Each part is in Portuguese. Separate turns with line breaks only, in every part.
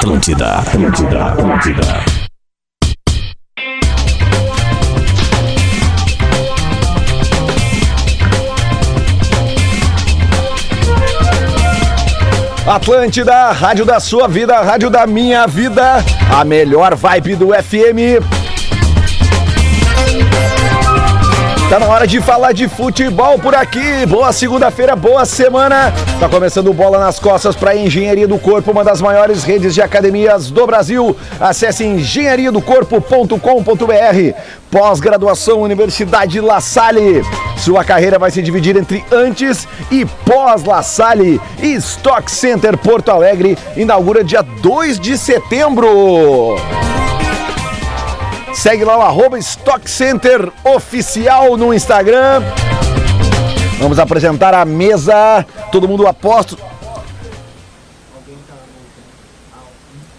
Atlântida, Atlântida, Atlântida.
Atlântida, rádio da sua vida, rádio da minha vida, a melhor vibe do FM. Tá na hora de falar de futebol por aqui. Boa segunda-feira, boa semana. Tá começando bola nas costas para Engenharia do Corpo, uma das maiores redes de academias do Brasil. Acesse engenhariadocorpo.com.br. Pós-graduação Universidade La Salle. Sua carreira vai se dividir entre antes e pós La Salle. Stock Center Porto Alegre inaugura dia 2 de setembro. Segue lá o arroba Stock Center Oficial no Instagram. Vamos apresentar a mesa. Todo mundo aposto.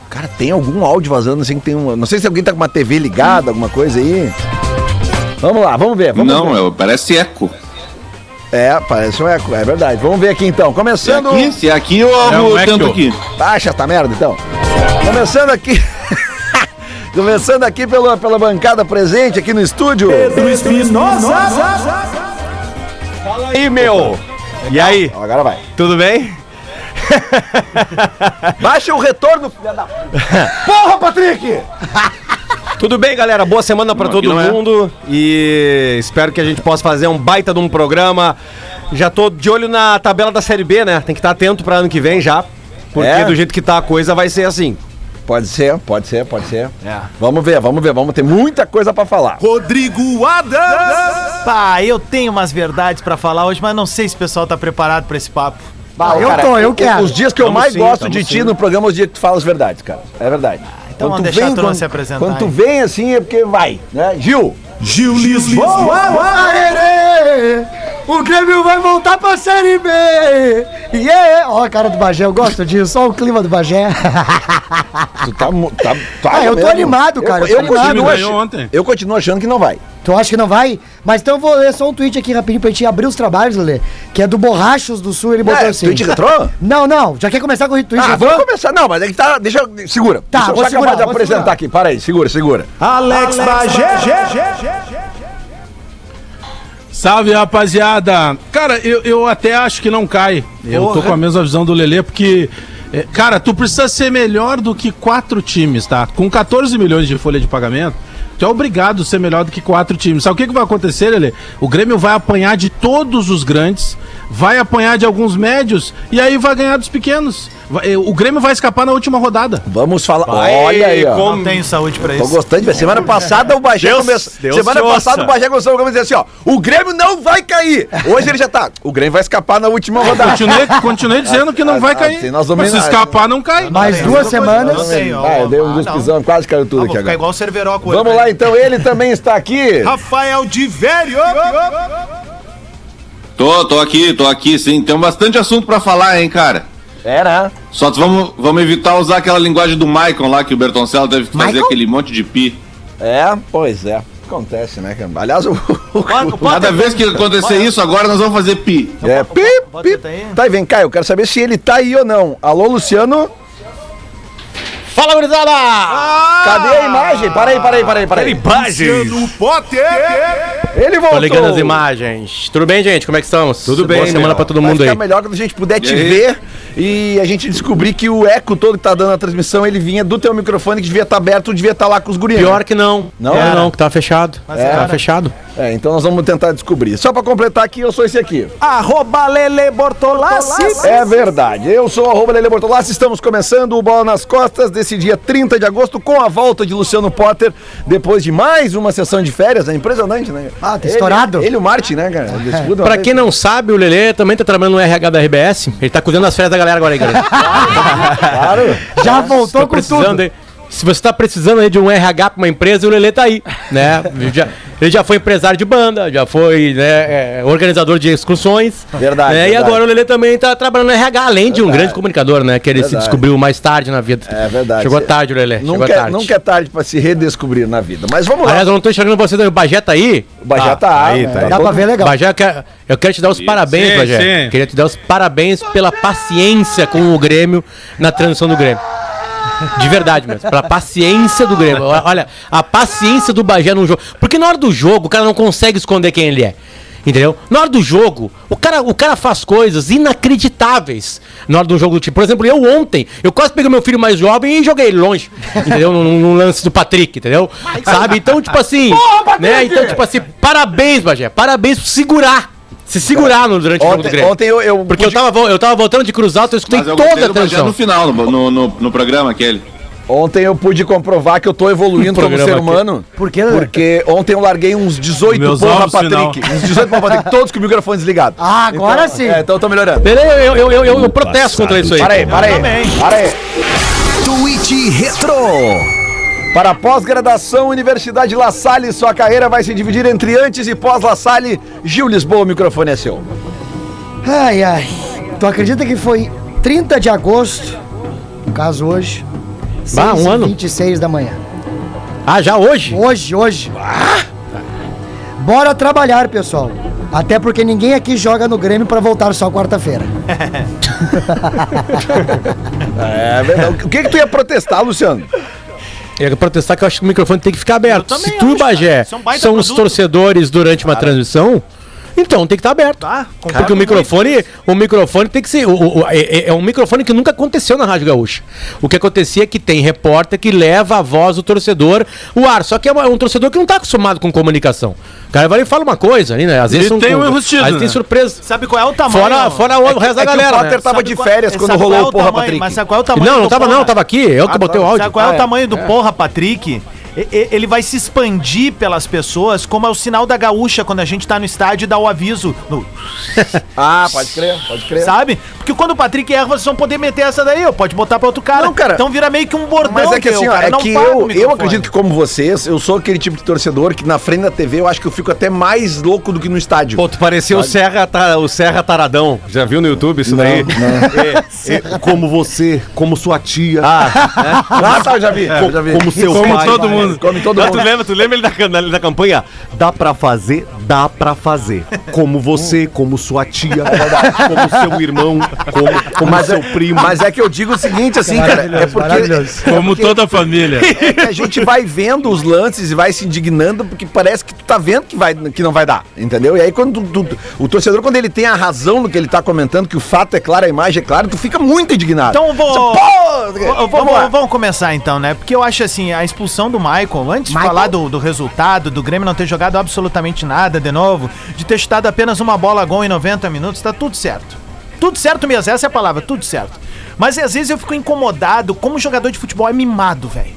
Cara, tem algum áudio vazando assim que tem um. Não sei se alguém tá com uma TV ligada, alguma coisa aí. Vamos lá, vamos ver. Vamos
Não,
ver.
é, parece eco.
É, parece um eco, é verdade. Vamos ver aqui então.
Se é
Começando.
aqui, se é aqui eu
É um
eu tento aqui.
Baixa essa merda então. Começando aqui. Começando aqui pela, pela bancada presente aqui no estúdio.
Fala aí, meu. E aí,
Agora vai.
tudo bem?
Baixa o retorno, filha da. Porra, Patrick!
Tudo bem, galera? Boa semana pra
Não,
todo
é.
mundo e espero que a gente possa fazer um baita de um programa. Já tô de olho na tabela da Série B, né? Tem que estar atento pra ano que vem já, porque
É?
do jeito que tá a coisa vai ser assim.
Pode ser, pode ser, pode ser.
É.
Vamos ver, vamos ver, vamos ter muita coisa pra falar.
Rodrigo Adams! Pá, eu tenho umas verdades pra falar hoje, mas não sei se o pessoal tá preparado pra esse papo.
eu tô, eu quero. Os dias que eu
Tamo
mais
sim,
gosto de ti
sim.
no programa é os dias que tu fala as verdades, cara. É verdade.
então
Quando
vamos
tu
deixar
vem,
a turma
quando,
se apresentar
Quando tu vem assim é porque vai, né? Gil!
Gil Lisboa!
O Grêmio vai voltar pra Série B! Yeah! Ó a cara do Bagé, eu gosto disso, ó o clima do Bagé.
Tu tá. tá, tá
Ah, eu tô
mesmo.
animado, cara,
Eu,
eu
eu continuo ach-
ontem.
eu continuo achando que não vai.
Tu acha que não vai? Mas então eu vou ler só um tweet aqui rapidinho pra gente abrir os trabalhos, Lelê. Que é do Borrachos do Sul, ele botou
É,
assim.
tweet retrô?
Não, não, já quer começar com o retweet
Ah,
retrô?
vamos começar. Não, mas é que tá. Deixa eu. Segura.
Tá,
deixa eu
vou
só
segurar,
acabar de
vou
apresentar
segurar.
aqui. Para aí, segura, segura.
Alex Bagé!
Salve, rapaziada! Cara, eu, eu até acho que não cai. Eu tô
Porra.
com a mesma visão do Lelê, porque. é, Cara, tu precisa ser melhor do que quatro times, tá? Com 14 milhões de folha de pagamento, tu é obrigado a ser melhor do que quatro times. Sabe o que, que vai acontecer, Lelê? O Grêmio vai apanhar de todos os grandes, vai apanhar de alguns médios e aí vai ganhar dos pequenos. Vai- O Grêmio vai escapar na última rodada.
Vamos falar.
Vai,
Olha aí, ó.
com-
Não tenho saúde pra
Tô
isso.
gostando de ver. Semana passada o Bagé começou. Semana
te ouça.
passada o Bagé começou a dizer assim, ó. O Grêmio não vai cair. Hoje ele já tá. O Grêmio vai escapar na última rodada.
Continuei, continuei dizendo que não vai cair.
Assim, nós vamos-
Mas se escapar, não cai.
Mais duas semanas.
não tem, ó.
Ah, eu dei um
Ah,
dos
não.
pisão, quase caiu tudo
Ah,
aqui agora.
igual o Cerveroco hoje,
Vamos lá, então. Ele também está aqui.
Rafael de Velho!
Tô, tô aqui, tô aqui, sim. Tem bastante assunto pra falar, hein, cara.
É, né?
Só vamos, vamos evitar usar aquela linguagem do Maicon lá, que o Bertoncello teve que fazer aquele monte de pi.
É, pois é. Acontece, né, cara? Aliás, o.
Cada vez que acontecer isso, agora nós vamos fazer pi.
É, pi, pi.
aí.
Tá, e vem cá, eu quero saber se ele tá aí ou não. Alô, Luciano?
Fala, gurizada!
Cadê a imagem? Para aí, para aí, para aí, para aí.
Imagens!
No Potter!
Ele voltou.
Tô ligando as imagens. Tudo bem, gente? Como é que estamos?
Tudo
Boa
bem,
semana
meu.
pra todo
Vai
mundo
ficar
aí.
melhor quando a gente puder te
E aí?
ver e a gente descobrir que o eco todo que tá dando a transmissão, ele vinha do teu microfone que devia estar aberto, devia estar lá com os guriões.
Pior que não.
Não?
É,
Era.
não, que tá fechado.
era.
Tá fechado.
É, então nós vamos tentar descobrir. Só pra completar aqui, eu sou esse aqui.
Arroba Lele Bortolassi!
É verdade. Eu sou arroba Lele Bortolassi. Estamos começando o Bola nas Costas desse dia 30 de agosto com a volta de Luciano Potter depois de mais uma sessão de férias. É impressionante, né?
Ah, tá
Ele-
estourado.
Ele e o Martin, né, cara? Mudam
Pra
a
quem não sabe, o Lelê também tá trabalhando no RH da RBS. Ele tá cuidando das férias da galera agora aí, galera.
Claro.
Já voltou
Tô
com tudo.
aí. Se você tá precisando aí de um RH pra uma empresa, o Lelê tá aí, né? Ele já, ele já foi empresário de banda, já foi né, é, organizador de excursões.
Verdade,
né? E
verdade.
agora o Lelê também tá trabalhando no RH, além de um
Verdade.
grande comunicador, né? Que ele se
Verdade.
descobriu mais tarde na vida.
É verdade.
Chegou tarde, o Lelê. Chegou
Nunca, é-
tarde.
nunca é tarde pra se redescobrir na vida. Mas vamos lá.
Aliás, eu não tô enxergando você, o Bagé tá aí?
o Bajé tá
aí,
né?
tá aí.
Dá
todo-
pra ver legal.
Bagé, eu quero, eu quero te dar os parabéns,
sim,
Bagé.
sim.
Queria te dar os parabéns pela paciência com o Grêmio na transição do Grêmio. De verdade mesmo. Pela paciência do Grêmio. Olha, a paciência do Bagé num jogo. Porque na hora do jogo, o cara não consegue esconder quem ele é. Entendeu? Na hora do jogo, o cara, o cara faz coisas inacreditáveis na hora do jogo do time. Por exemplo, eu ontem, eu quase peguei meu filho mais jovem e joguei ele longe. Entendeu? Num, num lance do Patrick, entendeu? Sabe? Então, tipo assim. né? Então, tipo assim, parabéns, Bagé. Parabéns por segurar. Se segurar no, durante o jogo do
Ontem,
Grêmio.
ontem eu, eu
Porque eu tava, eu tava voltando de Cruz Alta, eu escutei
Mas eu
toda a transmissão.
no final, no, no, no, no programa aquele.
Ontem eu pude comprovar que eu tô evoluindo como ser
aqui.
humano.
Por quê?
Porque ontem eu larguei uns 18
Meus
porra Patrick. Uns 18 porra Patrick, todos com o microfone desligado.
Ah, agora sim.
É, então eu tô melhorando.
Beleza, eu, eu, eu, eu, eu protesto contra isso aí.
Para aí, para aí.
também.
Para aí.
Tweet Retro.
Para pós-graduação, Universidade La Salle, sua carreira vai se dividir entre antes e pós-La Salle. Gil Lisboa, o microfone é seu.
Ai, ai. Tu acredita que foi 30 de agosto, no caso hoje,
Bah, um ano.
26 da manhã.
Ah, já hoje?
Hoje, hoje. Bora trabalhar, pessoal. Até porque ninguém aqui joga no Grêmio pra voltar só quarta-feira.
É. O que que tu ia protestar, Luciano?
Eu ia protestar que eu acho que o microfone tem que ficar aberto. Se tu,
acho,
Bagé.
Isso é
são os torcedores durante uma transmissão, então tem que estar aberto.
Tá?
Porque o microfone, o microfone tem que ser. o- o- é, é- é um microfone que nunca aconteceu na Rádio Gaúcha. O que acontecia é que tem repórter que leva a voz do torcedor o ar. Só que é uma- um torcedor que não está acostumado com comunicação. O cara vai e fala uma coisa ali, né? Às vezes
E
são
tem um enrustido,
às vezes tem
né?
surpresa.
Sabe qual é o tamanho?
Fora, fora o, o resto da
é que o
galera.
Potter
né?
tava
Sabe
de férias quando rolou
é
o Porra
tamanho?
Patrick.
Mas sabe qual é o tamanho
Não, não tava
Porra?
não, tava aqui. Eu que botei o áudio.
Sabe qual é
Ah,
o
é.
tamanho do Porra Patrick? Ele vai se expandir pelas pessoas como é o sinal da gaúcha quando a gente tá no estádio e dá o aviso. no-
Ah, pode crer, pode crer.
sabe? Porque quando o Patrick erra, vocês vão poder meter essa daí, ó. Pode botar pra outro cara.
Não, cara.
Então vira meio que um bordão.
Mas é que assim, ó,
cara
é
não
que eu, eu acredito que como vocês, eu sou aquele tipo de torcedor que na frente da TV eu acho que eu fico até mais louco do que no estádio.
Pô, tu parecia o Serra, o Serra Taradão. Já viu no YouTube isso daí? É, é, como você, como sua tia,
Ah, tá, eu já vi, eu já vi.
como seu
Como
pai.
todo mundo.
Come todo
Ah,
mundo.
tu lembra, tu lembra ele da, da, da campanha? Dá pra fazer, dá pra fazer. Como você, como sua tia, como seu irmão, como, como
Mas
seu
é,
primo.
mas é que eu digo o seguinte, assim, cara, é porque.
Como toda a família.
é que a gente vai vendo os lances e vai se indignando porque parece que tu tá vendo que, vai, que não vai dar, entendeu? E aí quando tu- tu- o torcedor, quando ele tem a razão no que ele tá comentando, que o fato é claro, a imagem é clara, tu fica muito indignado.
Então vou.
Pô, vamos.
Vamos, vamos começar então, né? Porque eu acho assim, a expulsão do Michael, antes de
Michael?
falar do, do resultado, do Grêmio não ter jogado absolutamente nada de novo, de ter chutado apenas uma bola gol em 90 minutos, tá tudo certo. Tudo certo mesmo, essa é a palavra, tudo certo. Mas às vezes eu fico incomodado como jogador de futebol é mimado, velho.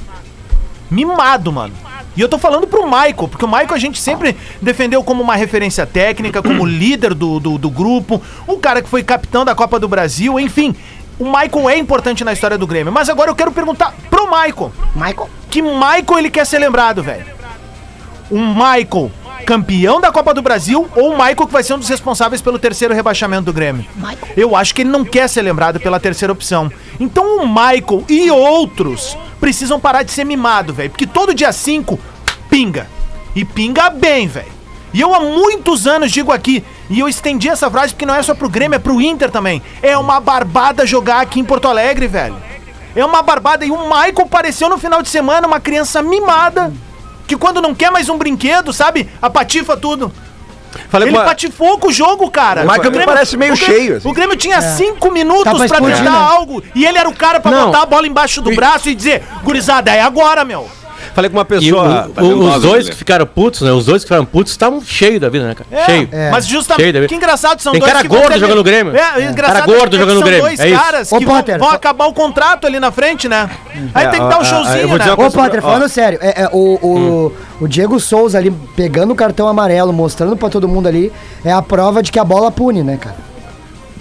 Mimado, mano. E eu tô falando pro Michael, porque o Michael a gente sempre defendeu como uma referência técnica, como líder do, do, do grupo, um cara que foi capitão da Copa do Brasil, enfim. O Michael é importante na história do Grêmio. Mas agora eu quero perguntar pro Michael.
Michael?
Que Michael ele quer ser lembrado, velho? Um Michael campeão da Copa do Brasil ou o Michael que vai ser um dos responsáveis pelo terceiro rebaixamento do Grêmio? Eu acho que ele não quer ser lembrado pela terceira opção. Então o Michael e outros precisam parar de ser mimado, velho. Porque todo dia 5 pinga. E pinga bem, velho. E eu há muitos anos digo aqui, e eu estendi essa frase porque não é só pro Grêmio, é pro Inter também. É uma barbada jogar aqui em Porto Alegre, velho. É uma barbada. E o Michael pareceu no final de semana uma criança mimada. Que quando não quer mais um brinquedo, sabe? Apatifa tudo.
Falei
Ele
com a-
patifou com o jogo, cara.
O Michael me parece meio
o Grêmio-
cheio, assim.
O Grêmio tinha cinco
Tá
minutos
pra
pra
explodir,
tentar
né?
algo. E ele era o cara pra
Não.
botar a bola embaixo do braço e dizer, gurizada, é agora, meu.
Falei com uma
E o-
pessoa.
o- os dois que ficaram putos, né? Os dois que ficaram putos estavam cheios da vida, né, cara?
É,
Cheio.
É.
Mas
Cheio
justamente,
da vida.
que engraçado são
Tem
dois
cara
que vão
gordo jogando no Grêmio.
É, o engraçado
Cara gordo
é
jogando no
são
Grêmio,
dois
é
caras
Ô,
que vão,
Potter,
vão
só-
acabar o contrato ali na frente, né? Aí
É,
tem que dar um showzinho,
eu vou
né?
Ô, Potter, falando sério, é, é, o, o, o Diego Souza ali pegando o cartão amarelo, mostrando pra todo mundo ali, é a prova de que a bola pune, né, cara?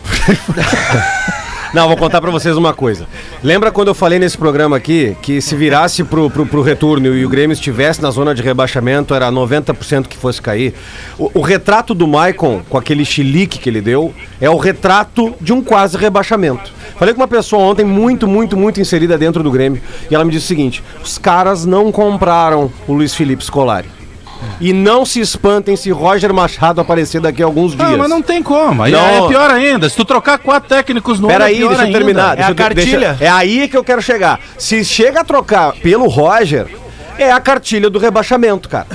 Não, vou contar pra vocês uma coisa. Lembra quando eu falei nesse programa aqui que se virasse pro, pro, pro retorno e o Grêmio estivesse na zona de rebaixamento, era 90% que fosse cair? O, o retrato do Maicon, com aquele chilique que ele deu, é o retrato de um quase rebaixamento. Falei com uma pessoa ontem muito, muito, muito inserida dentro do Grêmio e ela me disse o seguinte: os caras não compraram o Luiz Felipe Scolari. E não se espantem se Roger Machado aparecer daqui a alguns dias.
Não, mas não tem como. Aí
Não.
é pior ainda. Se tu trocar quatro técnicos no ano,
Peraí,
é pior
deixa eu
ainda.
terminar.
É
deixa
a
eu ter- deixa-
cartilha.
é aí que eu quero chegar. Se chega a trocar pelo Roger, é a cartilha do rebaixamento, cara.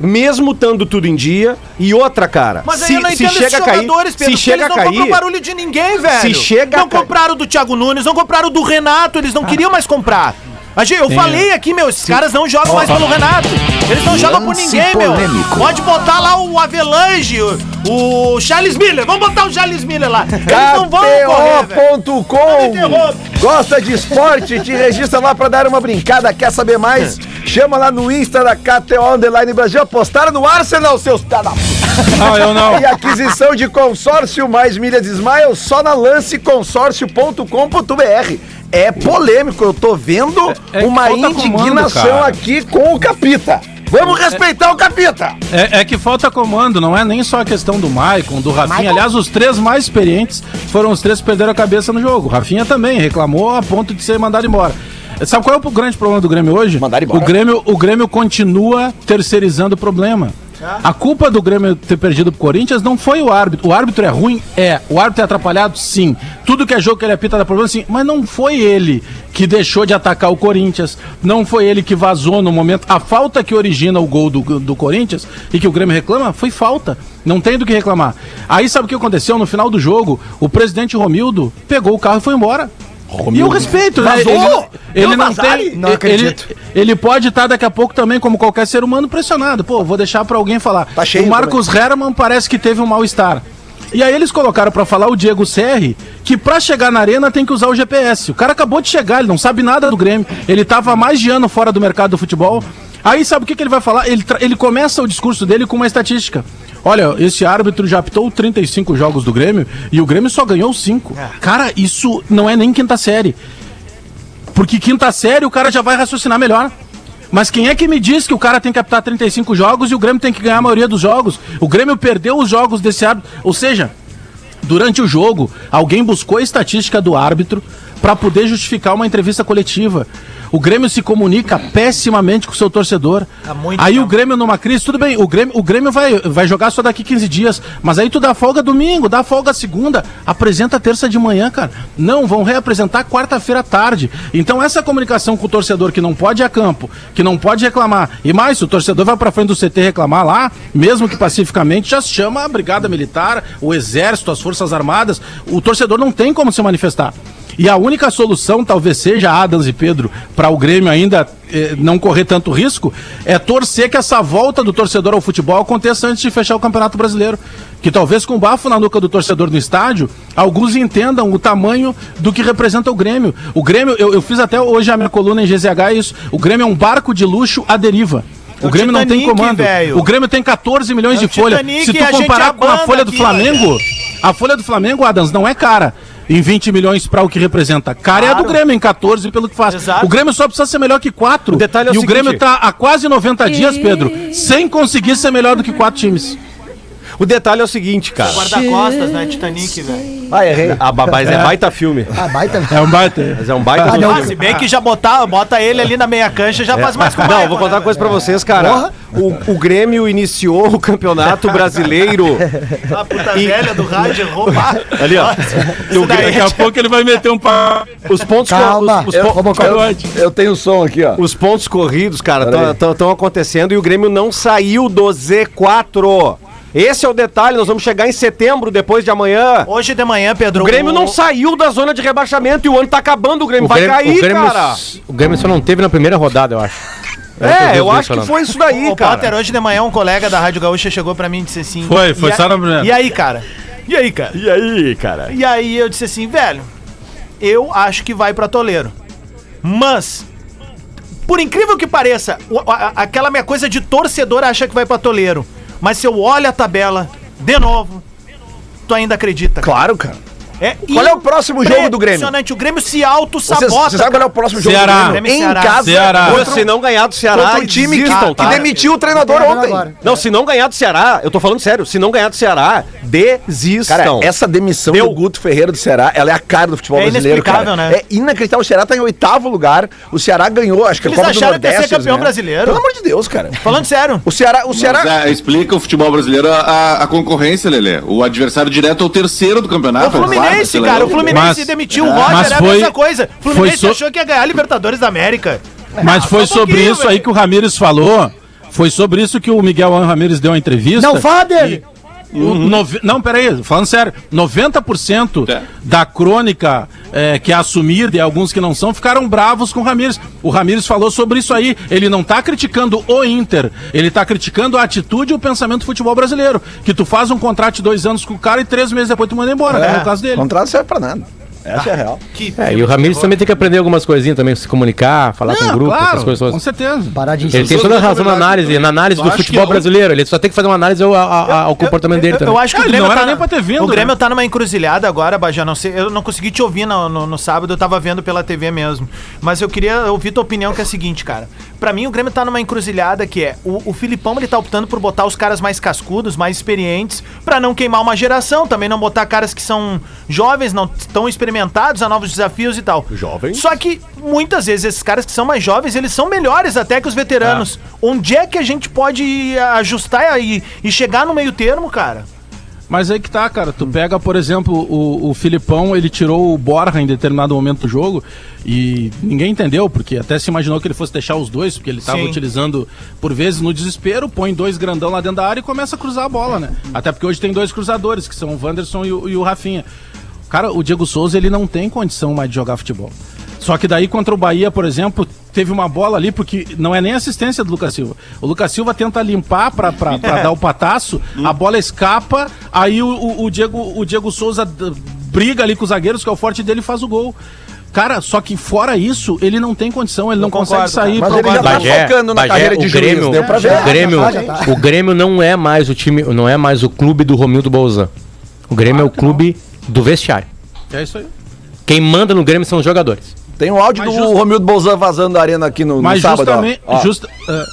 Mesmo estando tudo em dia. E outra, cara.
Mas aí
se,
eu não
se
entendo
chega
esses
a cair,
jogadores, Pedro,
se chega a
eles não compram
cair,
barulho de ninguém, velho.
Se chega
Não compraram do Thiago Nunes, não compraram do Renato, eles não queriam mais comprar. A gente, eu falei aqui, meu, esses caras não jogam mais pelo Renato. Eles não jogam por
Lance
ninguém, meu.
polêmico.
Pode botar lá o Avelange, o, o Charles Miller. Vamos botar o Charles Miller lá. Eles não vão correr.
KTO.com. Gosta de esporte? Te registra lá pra dar uma brincada. Quer saber mais? Chama lá no Insta da KTO Underline Brasil. Apostaram no Arsenal, seus tada.
Não, eu não.
E aquisição de consórcio mais milhas Smile só na lanceconsórcio.com.br. É polêmico, eu tô vendo
É- é
uma
comando,
indignação
cara.
aqui com o Capita. Vamos respeitar o Capita.
É, é que falta comando, não é nem só a questão do Maicon, do Rafinha. Aliás, os três mais experientes foram os três que perderam a cabeça no jogo. O Rafinha também reclamou a ponto de ser mandado embora. Sabe qual é o grande problema do Grêmio hoje?
Mandar embora.
O Grêmio, o Grêmio continua terceirizando o problema. A culpa do Grêmio ter perdido pro Corinthians não foi o árbitro. O árbitro é ruim? É. O árbitro é atrapalhado? Sim. Tudo que é jogo que ele apita dá problema? Sim. Mas não foi ele que deixou de atacar o Corinthians. Não foi ele que vazou no momento. A falta que origina o gol do, do Corinthians e que o Grêmio reclama foi falta. Não tem do que reclamar. Aí sabe o que aconteceu? No final do jogo, o presidente Romildo pegou o carro e foi embora. E eu respeito, né?
Vazou?
Ele, ele não tem.
Não
ele-
acredito.
Ele, ele pode estar daqui a pouco também, como qualquer ser humano, pressionado. Pô, vou deixar pra alguém falar.
Tá cheio
o Marcos Herman parece que teve um mal-estar. E aí eles colocaram pra falar o Diego Serri, que pra chegar na arena tem que usar o GPS. O cara acabou de chegar, ele não sabe nada do Grêmio. Ele tava há mais de ano fora do mercado do futebol. Aí sabe o que, que ele vai falar? Ele, ele começa o discurso dele com uma estatística. Olha, esse árbitro já apitou 35 jogos do Grêmio e o Grêmio só ganhou 5. Cara, isso não é nem quinta série. Porque quinta série o cara já vai raciocinar melhor. Mas quem é que me diz que o cara tem que apitar 35 jogos e o Grêmio tem que ganhar a maioria dos jogos? O Grêmio perdeu os jogos desse árbitro. Ou seja, durante o jogo, alguém buscou a estatística do árbitro para poder justificar uma entrevista coletiva. O Grêmio se comunica pessimamente com o seu torcedor.
Muito
aí o. Grêmio numa crise, tudo bem, o Grêmio, o Grêmio vai, vai jogar só daqui 15 dias, mas aí tu dá folga domingo, dá folga segunda, apresenta terça de manhã, cara. Não, vão reapresentar quarta-feira à tarde. Então essa comunicação com o torcedor que não pode ir a campo, que não pode reclamar, e mais, se o torcedor vai pra frente do CT reclamar lá, mesmo que pacificamente, já se chama a Brigada Militar, o Exército, as Forças Armadas, o torcedor não tem como se manifestar. E a única solução, talvez seja Adams e Pedro, para o Grêmio ainda eh, não correr tanto risco, é torcer que essa volta do torcedor ao futebol aconteça antes de fechar o Campeonato Brasileiro. Que talvez com bafo na nuca do torcedor no estádio, alguns entendam o tamanho do que representa o Grêmio. O Grêmio, eu, eu fiz até hoje a minha coluna em GZH é isso. O Grêmio é um barco de luxo à deriva. O
É o
Grêmio não tem
Titanic,
comando.
velho.
O Grêmio tem 14 milhões
É o
de folha.
Titanic
Se
a
tu comparar com a folha do
aqui,
Flamengo, a folha do Flamengo, Adams, não é cara. Em 20 milhões para o que representa. Cara é a do
Claro.
Grêmio, em 14 pelo que faz.
Exato.
O Grêmio só precisa ser melhor que 4.
O detalhe é o
e o
seguinte-
Grêmio tá há quase 90 dias, Pedro, sem conseguir ser melhor do que quatro times.
O detalhe é o seguinte, cara.
Guarda-costas, né? Titanic, velho.
Ah, errei.
Ah, ba- mas é baita filme.
Ah, baita.
É um baita.
Mas é um baita
Ah,
filme.
não.
Ah, se bem que já botar, bota ele ali na meia cancha, já faz mais com o
Não, vou contar
né,
uma coisa pra vocês, cara. O, o Grêmio iniciou o campeonato brasileiro.
A puta velha do rádio roubar.
Ali, ó.
Isso daí
Daqui a pouco ele vai meter um pau.
Os pontos, co-
Calma.
os, os
Eu-
po-
Robocop.
Eu tenho o som aqui, ó.
os pontos corridos, cara,
Pera aí.
estão acontecendo e o Grêmio não saiu do Z4. Esse é o detalhe, nós vamos chegar em setembro, depois de amanhã.
Hoje de manhã, Pedro.
O Grêmio não saiu da zona de rebaixamento e o ano tá acabando, o Grêmio vai cair,
o Grêmio,
cara.
o Grêmio só não teve na primeira rodada, eu acho. É o que
É, eu acho que
falando.
foi isso daí,
O Potter,
cara.
hoje de manhã, um colega da Rádio Gaúcha chegou pra mim e disse assim.
Foi, foi
"E a-
só na primeira."
E aí, cara? E aí, cara?
E aí, cara?
E aí eu disse assim, velho, eu acho que vai pra Toleiro. Mas, por incrível que pareça, o- aquela minha coisa de torcedor acha que vai pra Toleiro. Mas se eu olho a tabela, de novo, tu ainda acredita. cara.
Claro, cara.
É
Qual é o próximo jogo do Grêmio?
Impressionante, o Grêmio se auto-sabota.
você sabe qual é o próximo jogo
Ceará.
do Grêmio?
Grêmio
Em
Ceará.
casa,
Ceará.
contra,
Se não ganhar do Ceará,
um time que,
desistam,
que
tá?
demitiu o treinador ontem.
agora.
Não, se não ganhar do Ceará, eu tô falando sério, se não ganhar do Ceará, desistam.
Cara, essa demissão
Deu.
do Guto Ferreira do Ceará, ela é a cara do futebol
É
brasileiro, cara.
inexplicável, né?
É inacreditável. O Ceará tá em oitavo lugar. O Ceará ganhou, acho que
Eles
a Copa do
acharam que ia ser
Nordeste.
campeão
né?
brasileiro.
Pelo amor de Deus, cara.
Falando sério.
O Ceará, o Ceará,
Mas, é, explica o futebol brasileiro a, a- a concorrência, Lelê. O adversário direto é o terceiro do campeonato.
O Fluminense,
Claro,
cara, o. Fluminense
Mas-
demitiu o
É.
Roger,
Mas
é a
foi-
mesma coisa. O Fluminense
foi so-
achou que ia ganhar a Libertadores da América.
Mas foi
só um
sobre isso aí
velho.
que o Ramires falou. Foi sobre isso que o Miguel An Ramires deu a entrevista.
Não fala dele.
O nove- Não, peraí, falando sério, 90%
É.
da crônica é, que é assumida e alguns que não são ficaram bravos com o Ramires. O Ramires falou sobre isso aí. Ele não tá criticando o Inter, ele tá criticando a atitude e o pensamento do futebol brasileiro. Que tu faz um contrato de dois anos com o cara e três meses depois tu manda embora, né, no caso dele.
contrato serve pra nada. Essa é a real.
Que
É, e o Ramires também tem que aprender algumas coisinhas também, se comunicar, falar com o grupo,
claro,
essas coisas
com certeza.
Parar de
Ele tem toda a razão na análise, na análise do
acho
futebol brasileiro. Ele só tem que fazer uma análise ao, ao- ao comportamento dele
eu,
também.
eu acho que
Ah,
o
ele
Grêmio
não era
tá,
nem pra ter vindo,
O Grêmio
né?
tá numa encruzilhada agora, Bajé. Não sei, eu não consegui te ouvir no, no- no sábado, eu tava vendo pela TV mesmo. Mas eu queria ouvir tua opinião, que é a seguinte, cara. Pra mim, o Grêmio tá numa encruzilhada que é o, o Filipão, ele tá optando por botar os caras mais cascudos, mais experientes, pra não queimar uma geração, também não botar caras que são jovens, não tão experimentados a novos desafios e tal.
Jovens?
Só que muitas vezes esses caras que são mais jovens, eles são melhores até que os veteranos. Onde é que a gente pode ajustar e, e chegar no meio termo, cara?
Mas aí que tá, cara. Tu pega, por exemplo, o, o Filipão, ele tirou o Borja em determinado momento do jogo e ninguém entendeu, porque até se imaginou que ele fosse deixar os dois, porque ele tava
Sim.
utilizando, por vezes, no desespero, põe dois grandão lá dentro da área e começa a cruzar a bola, né? Até porque hoje tem dois cruzadores, que são o Wanderson e o, e o Rafinha. Cara, o Diego Souza, ele não tem condição mais de jogar futebol. Só que daí contra o Bahia, por exemplo, teve uma bola ali, porque não é nem assistência do Lucas Silva. O Lucas Silva tenta limpar pra, pra, pra dar o pataço, a bola escapa, aí o, o, Diego, o Diego Souza briga ali com os zagueiros, que é o forte dele, e faz o gol. Cara, só que fora isso, ele não tem condição, ele não consegue
concordo,
sair
Mas
pro
ele já tá
Bagé.
Focando na
Bagé,
carreira de
o
juiz,
Grêmio,
deu pra ver.
O Grêmio,
Já tá, já tá.
o Grêmio não é mais o time, não é mais o clube do Romildo Bolzan. O Grêmio é o clube do vestiário.
É isso aí.
Quem manda no Grêmio são os jogadores.
Tem um áudio
Mas
do
just-
Romildo Bolzan vazando da arena aqui no, no
Mas
sábado. ó.
justamente.
Ó,
justa- é,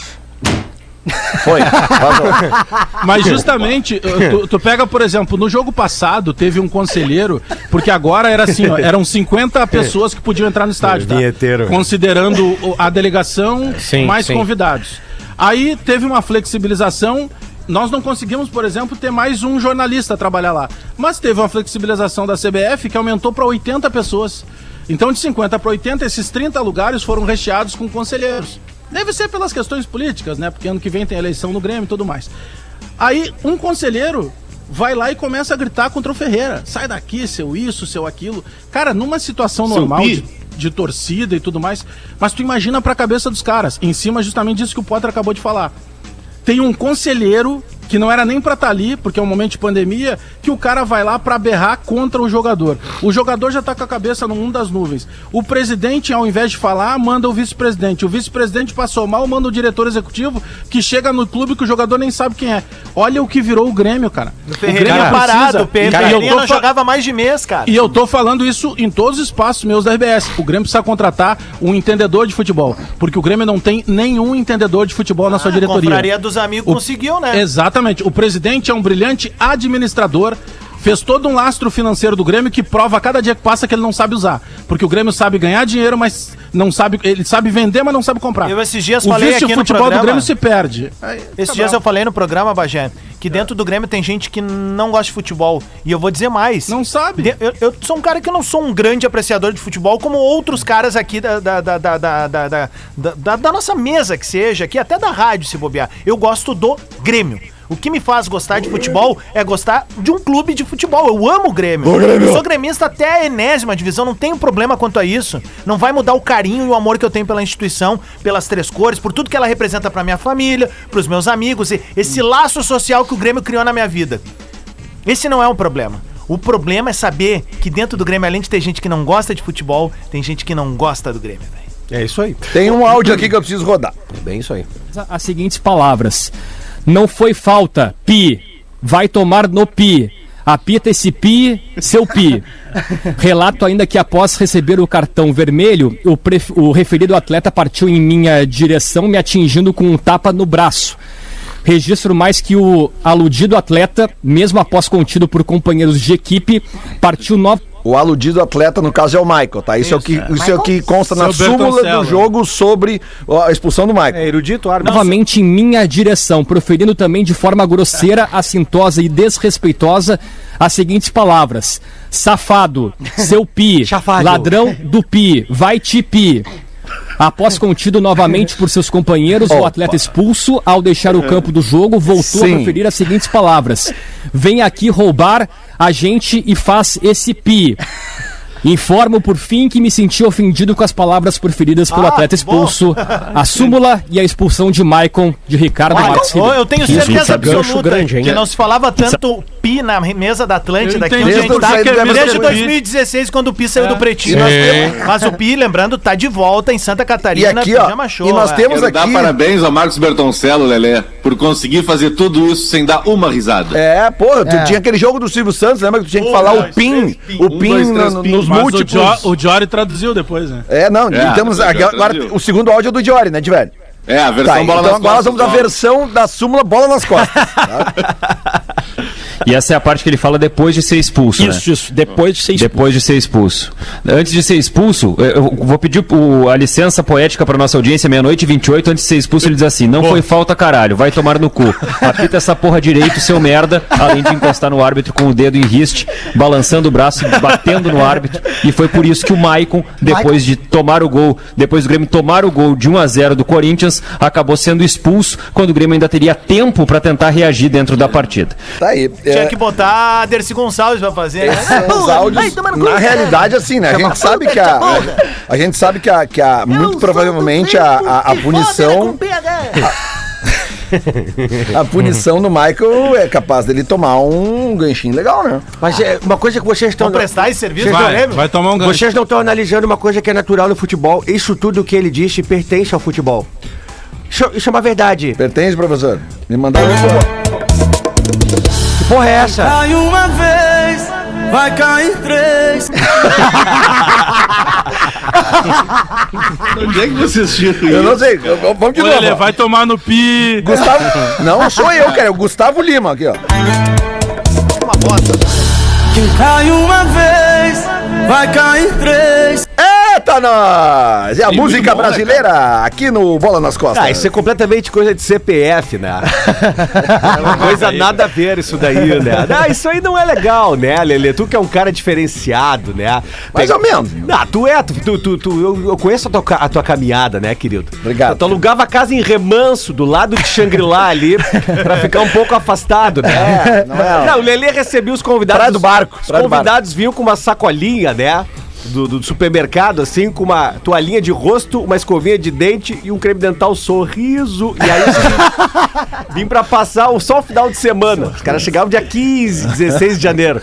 Foi.
Mas justamente, tu, tu pega, por exemplo, no jogo passado teve um conselheiro, porque agora era assim, ó, eram 50 pessoas que podiam entrar no estádio, tá? Considerando a delegação
Sim,
mais
sim.
convidados. Aí teve uma flexibilização. Nós não conseguimos, por exemplo, ter mais um jornalista a trabalhar lá. Mas teve uma flexibilização da CBF que aumentou para 80 pessoas. Então, de 50 para 80, esses 30 lugares foram recheados com conselheiros. Deve ser pelas questões políticas, né? Porque ano que vem tem eleição no Grêmio e tudo mais. Aí, um conselheiro vai lá e começa a gritar contra o Ferreira. Sai daqui, seu isso, seu aquilo. Cara, numa situação
Seu
normal de, de torcida e tudo mais, mas tu imagina pra cabeça dos caras, em cima justamente disso que o Potter acabou de falar. Tem um conselheiro que não era nem pra estar ali, porque é um momento de pandemia, que o cara vai lá pra berrar contra o jogador. O jogador já tá com a cabeça no mundo das nuvens. O presidente, ao invés de falar, manda o vice-presidente. O vice-presidente passou mal, manda o diretor executivo, que chega no clube que o jogador nem sabe quem é. Olha o que virou o Grêmio, cara.
O
Grêmio
parado, o Pe-
Cara, eu
Ferreirinha
tô
não jogava mais de mês, cara.
e eu tô falando isso em todos os espaços meus da RBS. O Grêmio precisa contratar um entendedor de futebol. Porque o Grêmio não tem nenhum entendedor de futebol na sua
A
diretoria.
confraria dos amigos
O-
conseguiu, né?
Exatamente. O presidente é um brilhante administrador. Fez todo um lastro financeiro do Grêmio que prova a cada dia que passa que ele não sabe usar. Porque o Grêmio sabe ganhar dinheiro, mas não sabe. Ele sabe vender, mas não sabe comprar.
Eu esses dias
o
falei aqui no
futebol
programa-
do Grêmio se perde. Aí,
Esses
tá
dias eu falei no programa, Bagé, que dentro do Grêmio tem gente que não gosta de futebol. E eu vou dizer mais.
Não sabe.
De- Eu, eu sou um cara que não sou um grande apreciador de futebol, como outros caras aqui da, da, da, da, da, da, da- da- da nossa mesa que seja, aqui até da rádio se bobear. Eu gosto do Grêmio. O que me faz gostar de futebol é gostar de um clube de futebol. Eu amo o Grêmio. Eu sou gremista até a enésima divisão, não tenho problema quanto a isso. Não vai mudar o carinho e o amor que eu tenho pela instituição, pelas três cores, por tudo que ela representa pra minha família, pros meus amigos, e esse laço social que o Grêmio criou na minha vida. Esse não é um problema. O problema é saber que dentro do Grêmio, além de ter gente que não gosta de futebol, tem gente que não gosta do Grêmio, velho.
É isso aí.
Tem um áudio aqui que eu preciso rodar.
Bem isso aí.
as seguintes palavras: Não foi falta, pi. Vai tomar no pi. Apita esse pi, seu pi. Relato ainda que após receber o cartão vermelho, o, pref- o referido atleta partiu em minha direção, me atingindo com um tapa no braço. Registro mais que o aludido atleta, mesmo após contido por companheiros de equipe, partiu no...
O aludido atleta, no caso, é o Michael, tá? Isso, é o que, isso é o que consta na
Seu
súmula
Bertoncello.
do jogo sobre a expulsão do Michael.
É erudito, árbitro.
novamente em minha direção, proferindo também de forma grosseira, assintosa e desrespeitosa as seguintes palavras: safado, seu pi, ladrão do pi, vai te pi. Após contido novamente por seus companheiros, o atleta expulso, ao deixar o campo do jogo, voltou
Sim.
a proferir as seguintes palavras: Vem aqui roubar a gente e faz esse pi. Informo por fim que me senti ofendido com as palavras proferidas pelo
Ah,
atleta expulso, a súmula e a expulsão de Maicon de Ricardo Marques
Ô,
Ribeiro.
eu tenho certeza
é
absoluta
grande, hein?
que não se falava tanto pi na mesa da Atlântida
entendi
onde a gente tá,
é
desde
mesmo pi.
2016 quando o pi saiu do pretinho.
E nós
Nós- Mas o pi, lembrando, tá de volta em Santa
E
Catarina,
aqui, ó,
Show,
e nós
é.
temos
Quero dar
aqui...
parabéns ao Marcos Bertoncello, Lelê, por conseguir fazer tudo isso sem dar uma risada.
É, porra, tu
É.
tinha aquele jogo do Silvio Santos, lembra que tu tinha que falar o PIN,
pin.
o PIN
dois,
Mas o,
múltiplos.
jo, o Jory traduziu depois, né?
É, não,
É,
temos
já
agora, agora o segundo áudio é do Diori, né, de velho?
É, a versão
Tá,
bola
então
nas
agora nós
costas,
vamos à versão da súmula bola nas costas.
E essa é a parte que ele fala depois de ser expulso, né?
Isso, isso, depois de ser expulso.
Depois de ser expulso. Antes de ser expulso, eu vou pedir o- a licença poética para nossa audiência, meia-noite e 28. Antes de ser expulso, ele diz assim: Não foi falta, caralho, vai tomar no cu. Apita essa porra direito, seu merda. Além de encostar no árbitro com o dedo em riste, balançando o braço, batendo no árbitro. E foi por isso que o Maicon, depois de tomar o gol, depois do Grêmio tomar o gol de 1 a 0 do Corinthians, acabou sendo expulso quando o Grêmio ainda teria tempo para tentar reagir dentro da partida.
Tá aí.
Tinha
é,
que botar a Dercy Gonçalves pra fazer. né?
Esses são os áudios, na realidade, assim, né? A gente sabe que a. A gente sabe que a, que a muito provavelmente a, a, a punição. A punição do Michael é capaz dele tomar um ganchinho legal, né?
Mas é uma coisa que vocês estão.
Vamos prestar esse serviço
Vai, vai tomar um gancho.
Vocês não estão analisando uma coisa que é natural no futebol. Isso tudo que ele disse pertence ao futebol. Isso, isso é uma verdade.
Pertence, professor? Me mandaram.
Porra é essa?
Cai uma vez, vai cair três.
Onde é que vocês tiram
Eu não
isso?
sei. Vamos de
Ô,
novo. Ó.
vai tomar no pi.
Gustavo. Não sou eu, cara. É o Gustavo Lima aqui, ó.
Uma bosta.
Cai uma vez, vai cair três.
Eita, nós! É a
Sim,
música
bom, né,
brasileira aqui no Bola nas Costas.
Ah, isso é completamente coisa de CPF, né? É uma coisa nada a ver isso daí, né? Ah, isso aí não é legal, né, Lelê? Tu que é um cara diferenciado, né?
Mais ou menos.
Ah, tu é, tu, tu, tu, tu- eu, conheço a tua, a tua caminhada, né, querido?
Obrigado.
Tu alugava a casa em Remanso, do lado de Shangri-La ali, pra ficar um pouco afastado, né?
É, não é?
Não, o Lelê recebia os convidados.
Praia do Barco,
Os
Praia do
convidados vinham com uma sacolinha, né? Do, do supermercado, assim, com uma toalhinha de rosto, uma escovinha de dente e um creme dental sorriso. E aí assim, vim pra passar o- só o final de semana. Os caras chegavam dia 15, 16 de janeiro.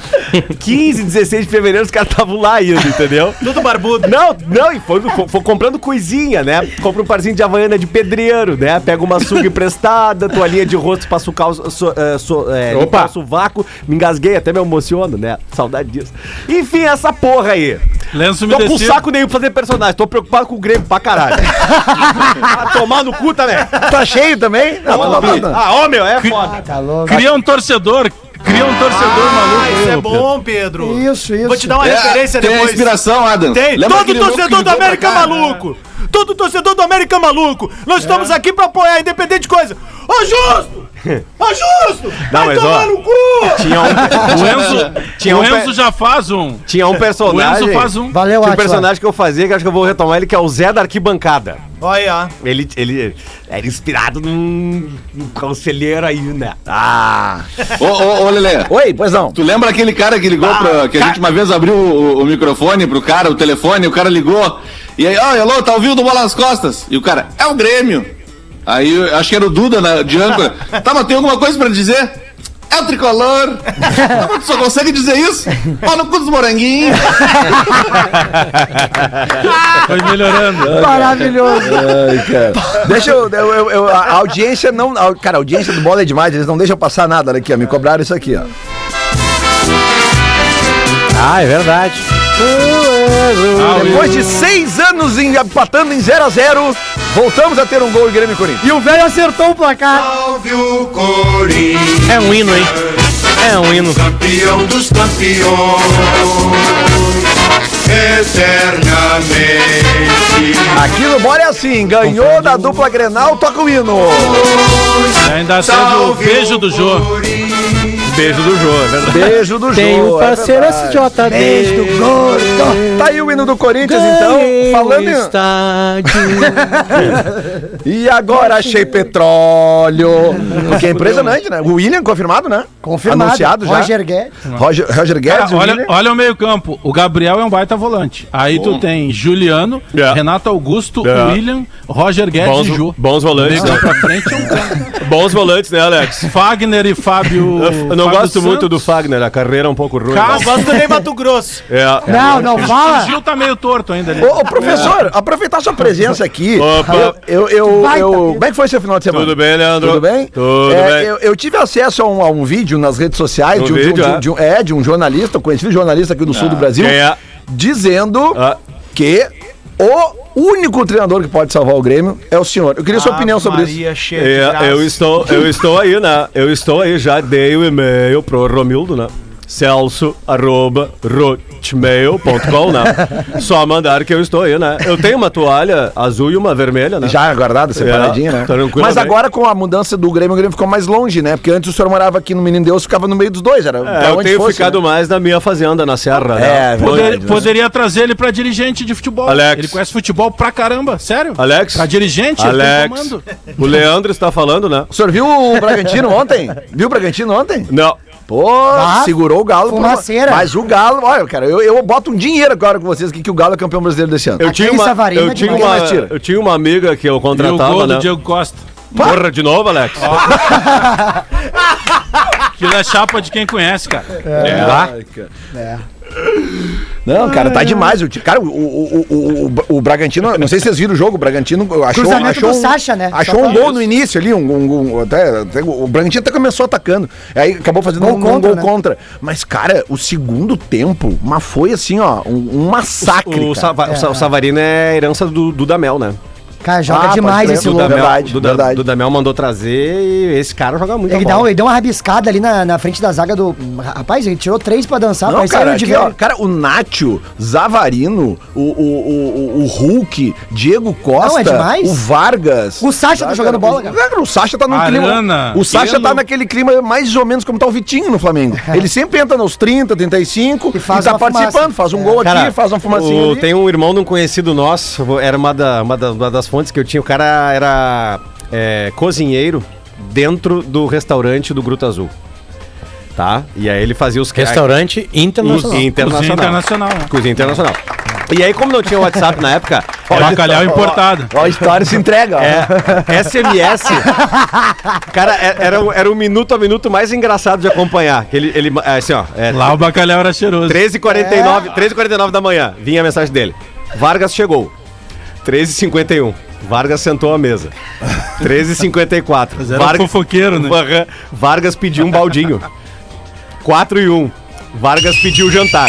15, 16 de fevereiro, os caras estavam lá ainda, entendeu?
Tudo barbudo.
Não, não, e foi, foi- foi comprando coisinha, né? Compra um parzinho de havaiana de pedreiro, né? Pega uma sunga emprestada, toalhinha de rosto, passa o calço, so, é, so, é,
Opa!
o vácuo, me engasguei, até me emociono, né? Saudade disso. Enfim, essa porra aí.
Lenço
Tô com
umedecido.
saco nenhum pra fazer personagem, tô preocupado com o Grêmio pra caralho. ah, tomar no cu também.
Tá cheio também? Não, não, não, não.
Ah, ó, meu, é foda.
Tá louco.
Cria um torcedor. Cria um torcedor maluco.
Ah, isso
aí,
é bom, Pedro.
Isso, isso.
Vou te dar uma
É,
referência
tem
depois.
inspiração, Adam.
Tem.
Lembra
Todo torcedor do América
cá?
maluco. Todo torcedor do América maluco. Nós estamos aqui pra apoiar, independente de coisa. Ô, Justo! Ô, Justo!
Não, mas,
tomar
ó,
no cu!
Tinha um,
O Enzo,
Tinha
o
um
Enzo já faz um.
tinha um
O
personagem.
Enzo faz um.
Valeu,
Tinha um personagem que eu fazia, que acho que eu vou retomar ele, que é o Zé da Arquibancada.
Olha,
Ele, ele era inspirado num, num conselheiro aí, né?
Ah.
Ô, ô, ô, Lelê.
Oi, pois não.
Tu lembra aquele cara que ligou pra. Que a gente uma vez abriu o, o microfone pro cara, o telefone, o cara ligou. E aí, ó, alô, tá ouvindo Bola nas Costas? E o cara, é o Grêmio. Aí eu acho que era o Duda na, de âncora. Tá, mas tem alguma coisa pra dizer? É o tricolor. Tá, mas tu só consegue dizer isso? Pau no cu dos moranguinhos.
Foi melhorando.
Maravilhoso.
Ai, cara. Deixa eu, eu- eu- eu- A audiência não. a- Cara, a audiência do bola é demais, eles não deixam passar nada aqui, ó. Me cobraram isso aqui, ó.
Ah, é verdade.
Depois de seis anos em- empatando em 0 a 0 voltamos a ter um gol em Grêmio e Corinthians.
E o velho acertou o placar.
Salve o Corinthians,
É um hino, hein? É um hino.
campeão dos campeões, eternamente.
Aqui no Bora é assim, ganhou da dupla Grenal, toca o hino.
E ainda teve o beijo do Jô.
Beijo do Jô, é verdade.
Beijo do
Tem
Jô.
o
é
parceiro
verdade.
SJD.
Beijo do gordo.
Tá aí o hino do Corinthians, então. Falando
o
em...
estádio.
E agora achei petróleo. Porque é impressionante, né? O William confirmado, né?
Confirmado.
Anunciado já.
Roger Guedes.
Roger, Roger Guedes,
Cara,
o
olha,
William.
olha o meio-campo. O Gabriel é um baita volante. Aí tu tem Juliano,
É.
Renato Augusto,
É.
William, Roger Guedes
Bons,
e Ju.
bons volantes, né?
pra frente é um.
Bons volantes, né, Alex?
Fagner e Fábio.
Eu, não gosto muito
Santos.
do Fagner, a carreira é um pouco ruim.
Calma.
Eu gosto do Ney Mato Grosso.
É.
Não, não
O
fala.
Gil tá meio torto ainda ali.
Ô, ô, professor, aproveitar sua presença aqui.
Opa.
Eu, eu, eu, eu- como é que foi seu final de semana?
Tudo bem, Leandro?
Tudo bem?
Tudo
É,
bem.
Eu, eu tive acesso a um, a um vídeo nas redes sociais
Um
de, um,
vídeo,
de, um,
é?
de um- é, de um jornalista, um conhecido jornalista aqui do sul do Brasil,
Quem é?
dizendo
Ah.
que o único treinador que pode salvar o Grêmio é o senhor. Eu queria sua opinião sobre isso.
Maria cheia de graça.
É, eu estou, eu estou aí, né? Eu estou aí, já dei o e-mail pro Romildo, né? Celso, arroba, rotmail.com, né? Só mandar que eu estou aí, né? Eu tenho uma toalha azul e uma vermelha, né?
Já guardado, separadinha,
É,
né?
tranquilo,
Mas agora com a mudança do Grêmio, o Grêmio ficou mais longe, né? Porque antes o senhor morava aqui no Menino Deus, ficava no meio dos dois, era
É, eu tenho ficado
né?
mais na minha fazenda, na Serra,
É,
né?
Poder-
verdade, né?
poderia trazer ele pra dirigente de futebol.
Alex.
Ele conhece futebol pra caramba, sério.
Alex?
Pra dirigente,
Alex,
comando.
o Leandro está falando, né?
O senhor viu o Bragantino ontem? Viu o Bragantino ontem?
Não.
Pô, segurou o Galo. por
fumaceira.
Mas o Galo, olha, cara, eu, eu boto um dinheiro agora com vocês aqui que o Galo é campeão brasileiro desse ano.
Eu tinha, uma, eu,
é
tinha uma, eu tinha uma amiga que eu
E o
contratava,
gol
né?
do Diego Costa.
Porra, de novo, Alex?
Aquilo é chapa de quem conhece, cara.
Não, cara, tá demais. O, cara, o, o, o, o, o Bragantino, não sei se vocês viram o jogo, o Bragantino achou, achou um,
Sacha, né?
Achou um gol no início ali, um, um- um- até, até- o Bragantino até começou atacando. Aí acabou fazendo
Gol
um, um
contra,
gol
né?
contra. Mas, cara, o segundo tempo, mas foi assim, ó, um, um massacre.
O,
cara.
Sava- o Sa- o Savarino é herança do, do Damel, né?
Cara, joga
Ah,
demais esse louco.
Verdade,
do, Da-
verdade.
do Damel mandou trazer e esse cara joga muito
Ele, dá um, ele deu uma rabiscada ali na, na frente da zaga do. Rapaz, ele tirou três pra dançar,
Não, cara,
saiu de
aqui, ó, cara, o Nacho, Zavarino, o, o, o, o, Hulk, Diego Costa,
Não, é demais.
o Vargas.
O Sacha tá jogando bola, cara.
cara. O Sacha tá num
Arana,
clima. O Sacha tá naquele clima mais ou menos como tá o Vitinho no Flamengo. Ele sempre entra nos 30, 35
E
e,
faz
tá
uma
participando,
fumaça.
faz um gol aqui, faz uma fumacinha
o-
ali.
Tem um irmão de um conhecido nosso, era uma, da- uma da- uma das fontes que eu tinha. O cara era é, cozinheiro dentro do restaurante do Gruta Azul. Tá? E aí ele fazia os
Restaurante internacional.
Cozinha internacional.
Cozinha internacional, né?
Cozinha internacional. E aí, como não tinha WhatsApp na época,
Bacalhau importado.
Ó, a história se entrega, ó.
É, SMS. Cara, é- era, o- era o minuto a minuto mais engraçado de acompanhar. Que ele, ele, é, assim, ó. É,
Lá o bacalhau era cheiroso.
13h49, 13h49 da manhã, vinha a mensagem dele. Vargas chegou. 13h51. Vargas sentou à mesa. 13h54.
Mas era fofoqueiro, né?
Varga- Vargas pediu um baldinho. 4 e 1. Vargas pediu jantar.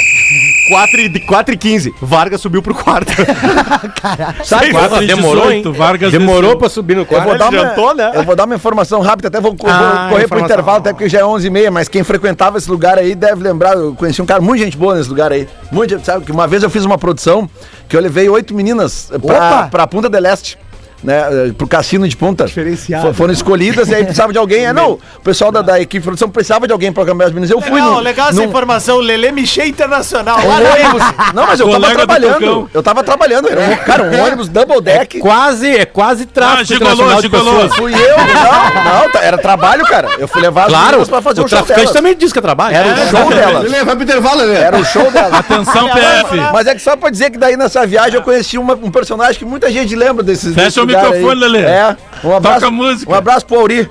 4 e, 4 e 15. Vargas subiu pro quarto.
Sabe,
Seis-
Quatro e
demorou,
18,
hein?
Vargas
Demorou
desceu.
pra subir no
Eu
quarto.
vou, dar uma,
jantou, né?
eu vou dar uma informação rápida, até vou, vou
Ah,
correr pro intervalo, até porque já é 11h30, mas quem frequentava esse lugar aí deve lembrar, eu conheci um cara, muita gente boa nesse lugar aí. Muita gente, sabe, que uma vez eu fiz uma produção que eu levei oito meninas pra,
Opa!
pra Punta del Este. Né, eh, pro cassino de ponta.
Diferenciado.
Fo- Foram escolhidas e aí precisava de alguém. É, não, o pessoal da, da equipe de produção precisava de alguém pra cambiar as meninas. Eu fui
Legal,
no,
legal essa
num-
informação. Lelê Michê Internacional.
um. Não, mas eu tava
Colega
trabalhando. Eu tava trabalhando. Era um, cara, um ônibus double deck.
Quase, é quase
Ah,
tráfico
gigolô,
de
gigolô.
pessoas.
Fui eu, não, não, tá- era trabalho, cara. Eu fui levar as
Claro,
meninas pra fazer
o
o show
traficante
delas.
também diz que é trabalho.
Era o show delas.
Lelê, vai pro intervalo, Lelê.
Era o show delas.
Atenção, PF.
Mas é que só pra dizer que daí nessa viagem eu conheci uma- um personagem que muita gente lembra desses.
Fecha o microfone. Lelê.
É. Um abraço,
Toca a música.
Um abraço pro Auri.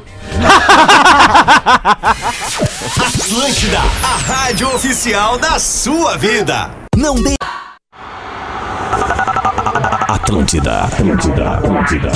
Atlântida, a rádio oficial da sua vida. Não deixe.
Atlântida, Atlântida, Atlântida.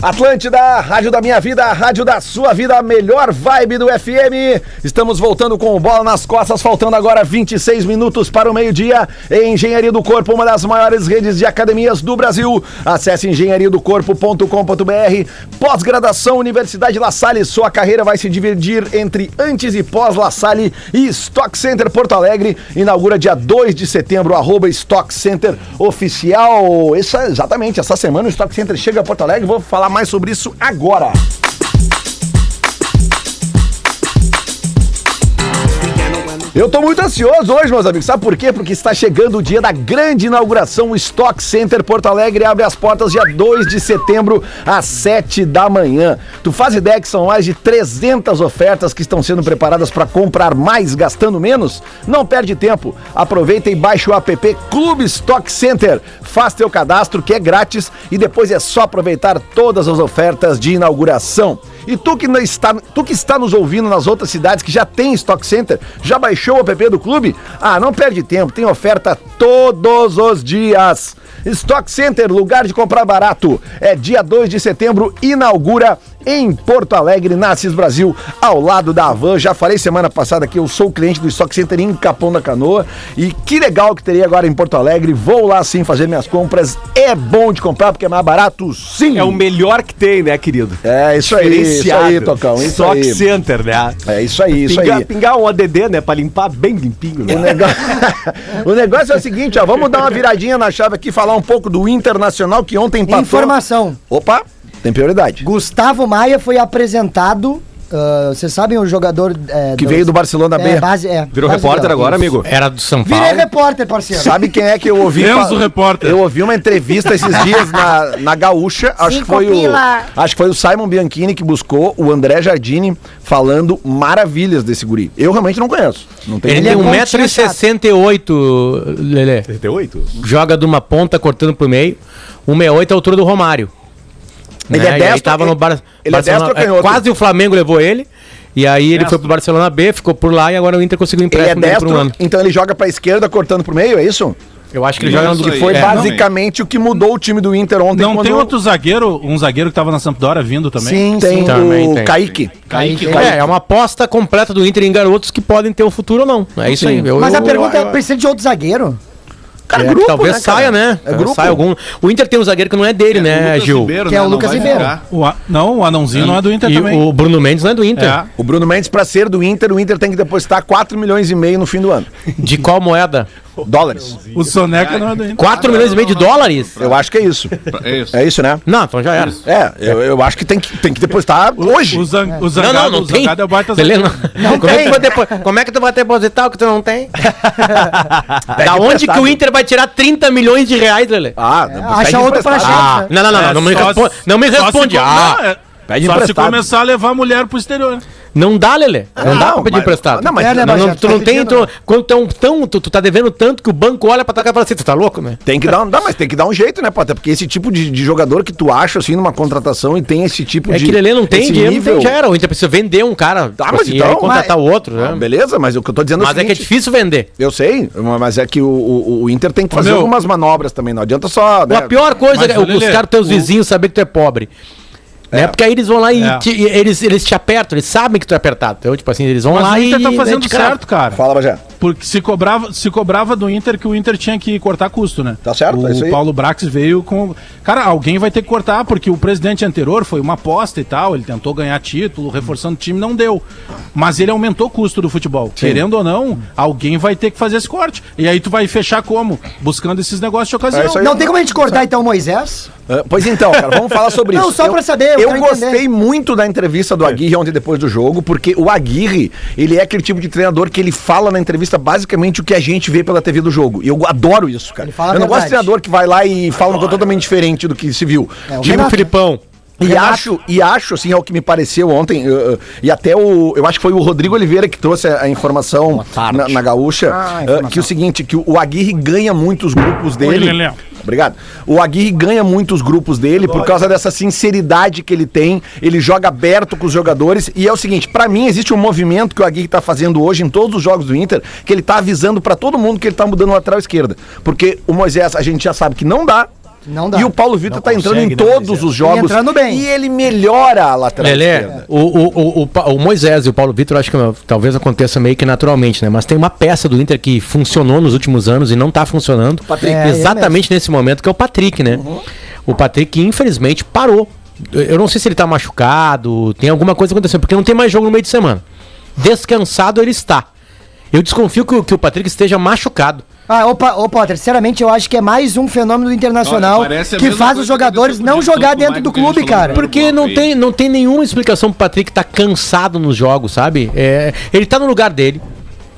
Atlântida, rádio da minha vida, rádio da sua vida, a melhor vibe do FM. Estamos voltando com o bola nas costas, faltando agora 26 minutos para o meio-dia. Engenharia do Corpo, uma das maiores redes de academias do Brasil. Acesse engenhariadocorpo.com.br. Pós-graduação Universidade La Salle, sua carreira vai se dividir entre antes e pós La Salle e Stock Center Porto Alegre. Inaugura dia 2 de setembro, arroba Stock Center Oficial. Essa, exatamente, essa semana o Stock Center chega a Porto Alegre, vou falar mais sobre isso agora. Eu tô muito ansioso hoje, meus amigos. Sabe por quê? Porque está chegando o dia da grande inauguração. O Stock Center Porto Alegre abre as portas dia 2 de setembro, às 7 da manhã. Tu faz ideia que são mais de 300 ofertas que estão sendo preparadas para comprar mais gastando menos? Não perde tempo. Aproveita e baixe o app Clube Stock Center. Faz teu cadastro que é grátis e depois é só aproveitar todas as ofertas de inauguração. E tu que, está, tu que está nos ouvindo nas outras cidades que já tem Stock Center, já baixou o app do clube? Ah, não perde tempo, tem oferta todos os dias. Stock Center, lugar de comprar barato. É dia 2 de setembro, inaugura em Porto Alegre, Nassis Brasil, ao lado da Avan. Já falei semana passada que eu sou cliente do Stock Center em Capão da Canoa e que legal que teria agora em Porto Alegre. Vou lá sim fazer minhas compras. É bom de comprar porque é mais barato, sim.
É o melhor que tem, né, querido?
É isso aí, isso aí, Tocão. Isso
Stock
aí.
Center, né?
É isso aí, isso
pingar,
aí.
pingar um ADD, né, pra limpar bem limpinho, né?
O negócio... o negócio é o seguinte, ó, vamos dar uma viradinha na chave aqui, falar um pouco do Internacional que ontem empatou.
Informação.
Opa, tem prioridade.
Gustavo Maia foi apresentado. ah, Vocês sabem o jogador. é,
Que veio do Barcelona
é,
B.
Base, é,
Virou
base
repórter agora, amigo?
Era do São Paulo.
Virei repórter, parceiro.
Sabe quem é que eu ouvi?
Enzo
fa-
Repórter.
Eu ouvi uma entrevista esses dias na, na Gaúcha. Acho que,
Cinco
foi o,
pila.
acho que foi o Simon Bianchini que buscou o André Jardini falando maravilhas desse guri. Eu realmente não conheço. Não tenho
Ele
Ele
tem
é pontinha
1,68m, Lelê.
38?
Joga de uma ponta cortando pro meio. 1,68 é a altura do Romário.
Ele é
E aí
destro,
tava no Bar
ele é
Barcelona-
destro ou canhoto?
Quase o Flamengo levou ele. E aí ele foi pro Barcelona B, ficou por lá e agora o Inter conseguiu um
Ele é
empréstimo por um
destro,
ano.
então ele joga pra esquerda cortando pro meio, é isso?
Eu acho que ele joga no
aí.
Foi
É,
basicamente o que mudou o time do Inter ontem.
Não tem outro zagueiro, um zagueiro que tava na Sampdoria vindo também?
Sim, tem
Também
o
tem.
Kaique.
Kaique,
É, é uma aposta completa do Inter em garotos que podem ter um futuro ou não. É isso aí. Eu-
Mas a
eu-
pergunta
eu-
é: precisa de outro zagueiro?
Cara,
é,
grupo,
talvez
né,
saia, né?
É grupo.
saia algum. O Inter tem um zagueiro que não é dele, né,
Lucas
Gil?
Ribeiro,
Que é o
Não
Lucas Ribeiro.
O a- não, o anãozinho não é do Inter
E
também.
o Bruno Mendes não é do Inter.
É.
O Bruno Mendes, pra ser do Inter, o Inter tem que depositar 4 milhões e meio no fim do ano.
De qual moeda?
Dólares.
O Soneca não é do Inter.
4 milhões e meio de dólares?
Eu acho que é isso.
É isso.
É isso, né?
Não, então já era.
É, eu, eu acho que tem que, tem que depositar hoje.
O, zang, o
Não,
Zangado,
não, não
o
tem.
Zangado é o baita
Beleza,
zagueiro.
não. como, É que tu vai depo- como é que tu vai depositar o que tu não tem? da onde que o Inter vai tirar 30 milhões de reais, Lele?
Ah,
acha
pede
outro pra achar.
Ah, não, não, não, não, não me
É,
responde.
se-
Não me
se
responde. Ah,
não, é-
Pede
Só se
emprestado.
começar a levar a mulher pro exterior.
não dá, Lele. Não, dá pra pedir
mas-
emprestado.
não, mas-
É, né,
Não, não, tu não
Tá
tem. Tu, quando tu, é um tão, tu, tu tá devendo tanto que o banco olha pra tua cara e fala assim: tu tá louco, né?
Tem que dar, não, mas tem que dar um jeito, né, Potter? Porque esse tipo de, de jogador que tu acha, assim, numa contratação e tem esse tipo
É
de.
que Lele não tem dinheiro, não tem, já era. O Inter precisa vender um cara.
Tá,
tipo
mas
assim,
então-
e aí contratar
mas-
o outro, né?
Ah, beleza, mas o que eu tô dizendo
Mas é que é difícil vender.
Eu sei, mas é que o, o, o Inter tem que fazer
meu,
algumas manobras também. Não adianta só. né?
A pior coisa
Mas,
é o-
Lelê,
os caras, teus vizinhos, saber que tu é pobre. Né? Porque aí eles vão lá e,
É.
te- e eles, eles te apertam, eles sabem que tu é apertado. Então, tipo assim, eles vão
Mas
lá
o
e.
Inter tá
né,
fazendo
te cravam.
certo, cara.
Fala, Bajé.
Porque se cobrava, se cobrava do Inter que o Inter tinha que cortar custo, né?
Tá certo,
o
é isso aí.
Paulo Brax veio com. Cara, alguém vai ter que cortar, porque o presidente anterior foi uma aposta e tal, ele tentou ganhar título, reforçando o time, não deu. Mas ele aumentou o custo do futebol. Querendo ou não, alguém vai ter que fazer esse corte. E aí tu vai fechar como? Buscando esses negócios de ocasião.
É isso aí.
Não tem como a gente cortar então o Moisés?
Ah, pois então, cara, vamos falar sobre
Não,
isso.
só pra saber, eu
Eu, gostei
entender.
muito da entrevista do Aguirre ontem depois do jogo, porque o Aguirre, ele é aquele tipo de treinador que ele fala na entrevista basicamente o que a gente vê pela TV do jogo. E eu adoro isso, cara.
Ele fala a
eu não gosto de treinador que vai lá e fala uma coisa totalmente diferente do que se viu.
É, o
Tipo o. Filipão.
E
Renato.
acho, e acho, assim, ao que me pareceu ontem, uh, uh, e até o. Eu acho que foi o Rodrigo Oliveira que trouxe a, a informação na, na gaúcha.
Ah, a
uh,
informação.
que o seguinte, que o, o Aguirre ganha muitos grupos dele.
Lelé.
Obrigado. O Aguirre ganha muitos grupos dele por causa dessa sinceridade que ele tem. Ele joga aberto com os jogadores. E é o seguinte, pra mim existe um movimento que o Aguirre tá fazendo hoje em todos os jogos do Inter, que ele tá avisando pra todo mundo que ele tá mudando o lateral esquerda. Porque o Moisés, a gente já sabe que não dá.
Não dá.
E o Paulo Vitor tá entrando em
né,
todos os jogos.
E entrando bem.
E ele melhora a lateral
Lelê,
esquerda.
o, o, o, o, Moisés e o Paulo Vitor, acho que talvez aconteça meio que naturalmente, né? Mas tem uma peça do Inter que funcionou nos últimos anos e não tá funcionando.
Patrick.
É,
exatamente nesse momento, que é o Patrick, né? O Patrick, infelizmente, parou. Eu- não sei se ele tá machucado, tem alguma coisa acontecendo, porque não tem mais jogo no meio de semana. Descansado ele está. Eu desconfio que, que o Patrick esteja machucado.
Ah, opa, ô Potter, sinceramente eu acho que é mais um fenômeno do Internacional
Olha,
que faz os jogadores não jogar dentro do clube, cara.
no
Porque não tem, não tem nenhuma explicação pro Patrick tá cansado nos jogos, sabe? É, ele tá no lugar dele.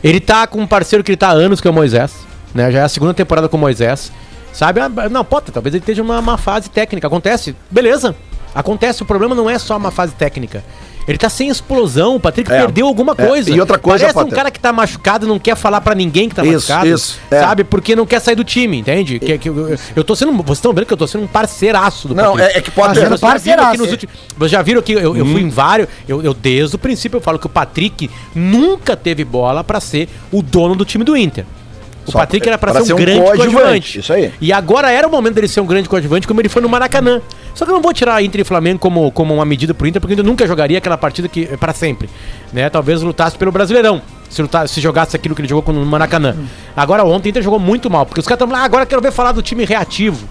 Ele tá com um parceiro que ele tá há anos, que é o Moisés. Né? Já é a segunda temporada com o Moisés. Sabe? Ah, Não, pode, talvez ele esteja numa uma fase técnica. Acontece. Beleza. Acontece. O problema não é só uma fase técnica. Ele tá sem explosão. O Patrick
É.
perdeu alguma
É.
coisa.
E outra coisa,
Parece um
Potter.
cara que tá machucado e não quer falar pra ninguém que tá
Isso,
machucado.
isso, é.
Sabe? Porque não quer sair do time, entende? Que, que, eu, eu tô sendo. Vocês estão vendo que eu tô sendo um parceiraço do
Não, é, é que pode
Tá sendo
ter.
vocês já viram
parceiraço.
aqui nos últimos- já viram que eu, eu fui em vários. Eu, eu, desde o princípio, eu falo que o Patrick nunca teve bola pra ser o dono do time do Inter. O
Só
Patrick era pra,
pra
ser
ser
um
um
grande
coadjuvante,
coadjuvante.
isso aí.
E agora era o momento dele ser um grande coadjuvante, como ele foi no Maracanã. Só que eu não vou tirar Inter e Flamengo como, como uma medida pro Inter, porque Inter nunca jogaria aquela partida que para sempre. Né? Talvez lutasse pelo Brasileirão. Se, lutasse, se jogasse aquilo que ele jogou no Maracanã. Agora ontem o Inter jogou muito mal, porque os caras estão lá, ah, agora eu quero ver falar do time reativo.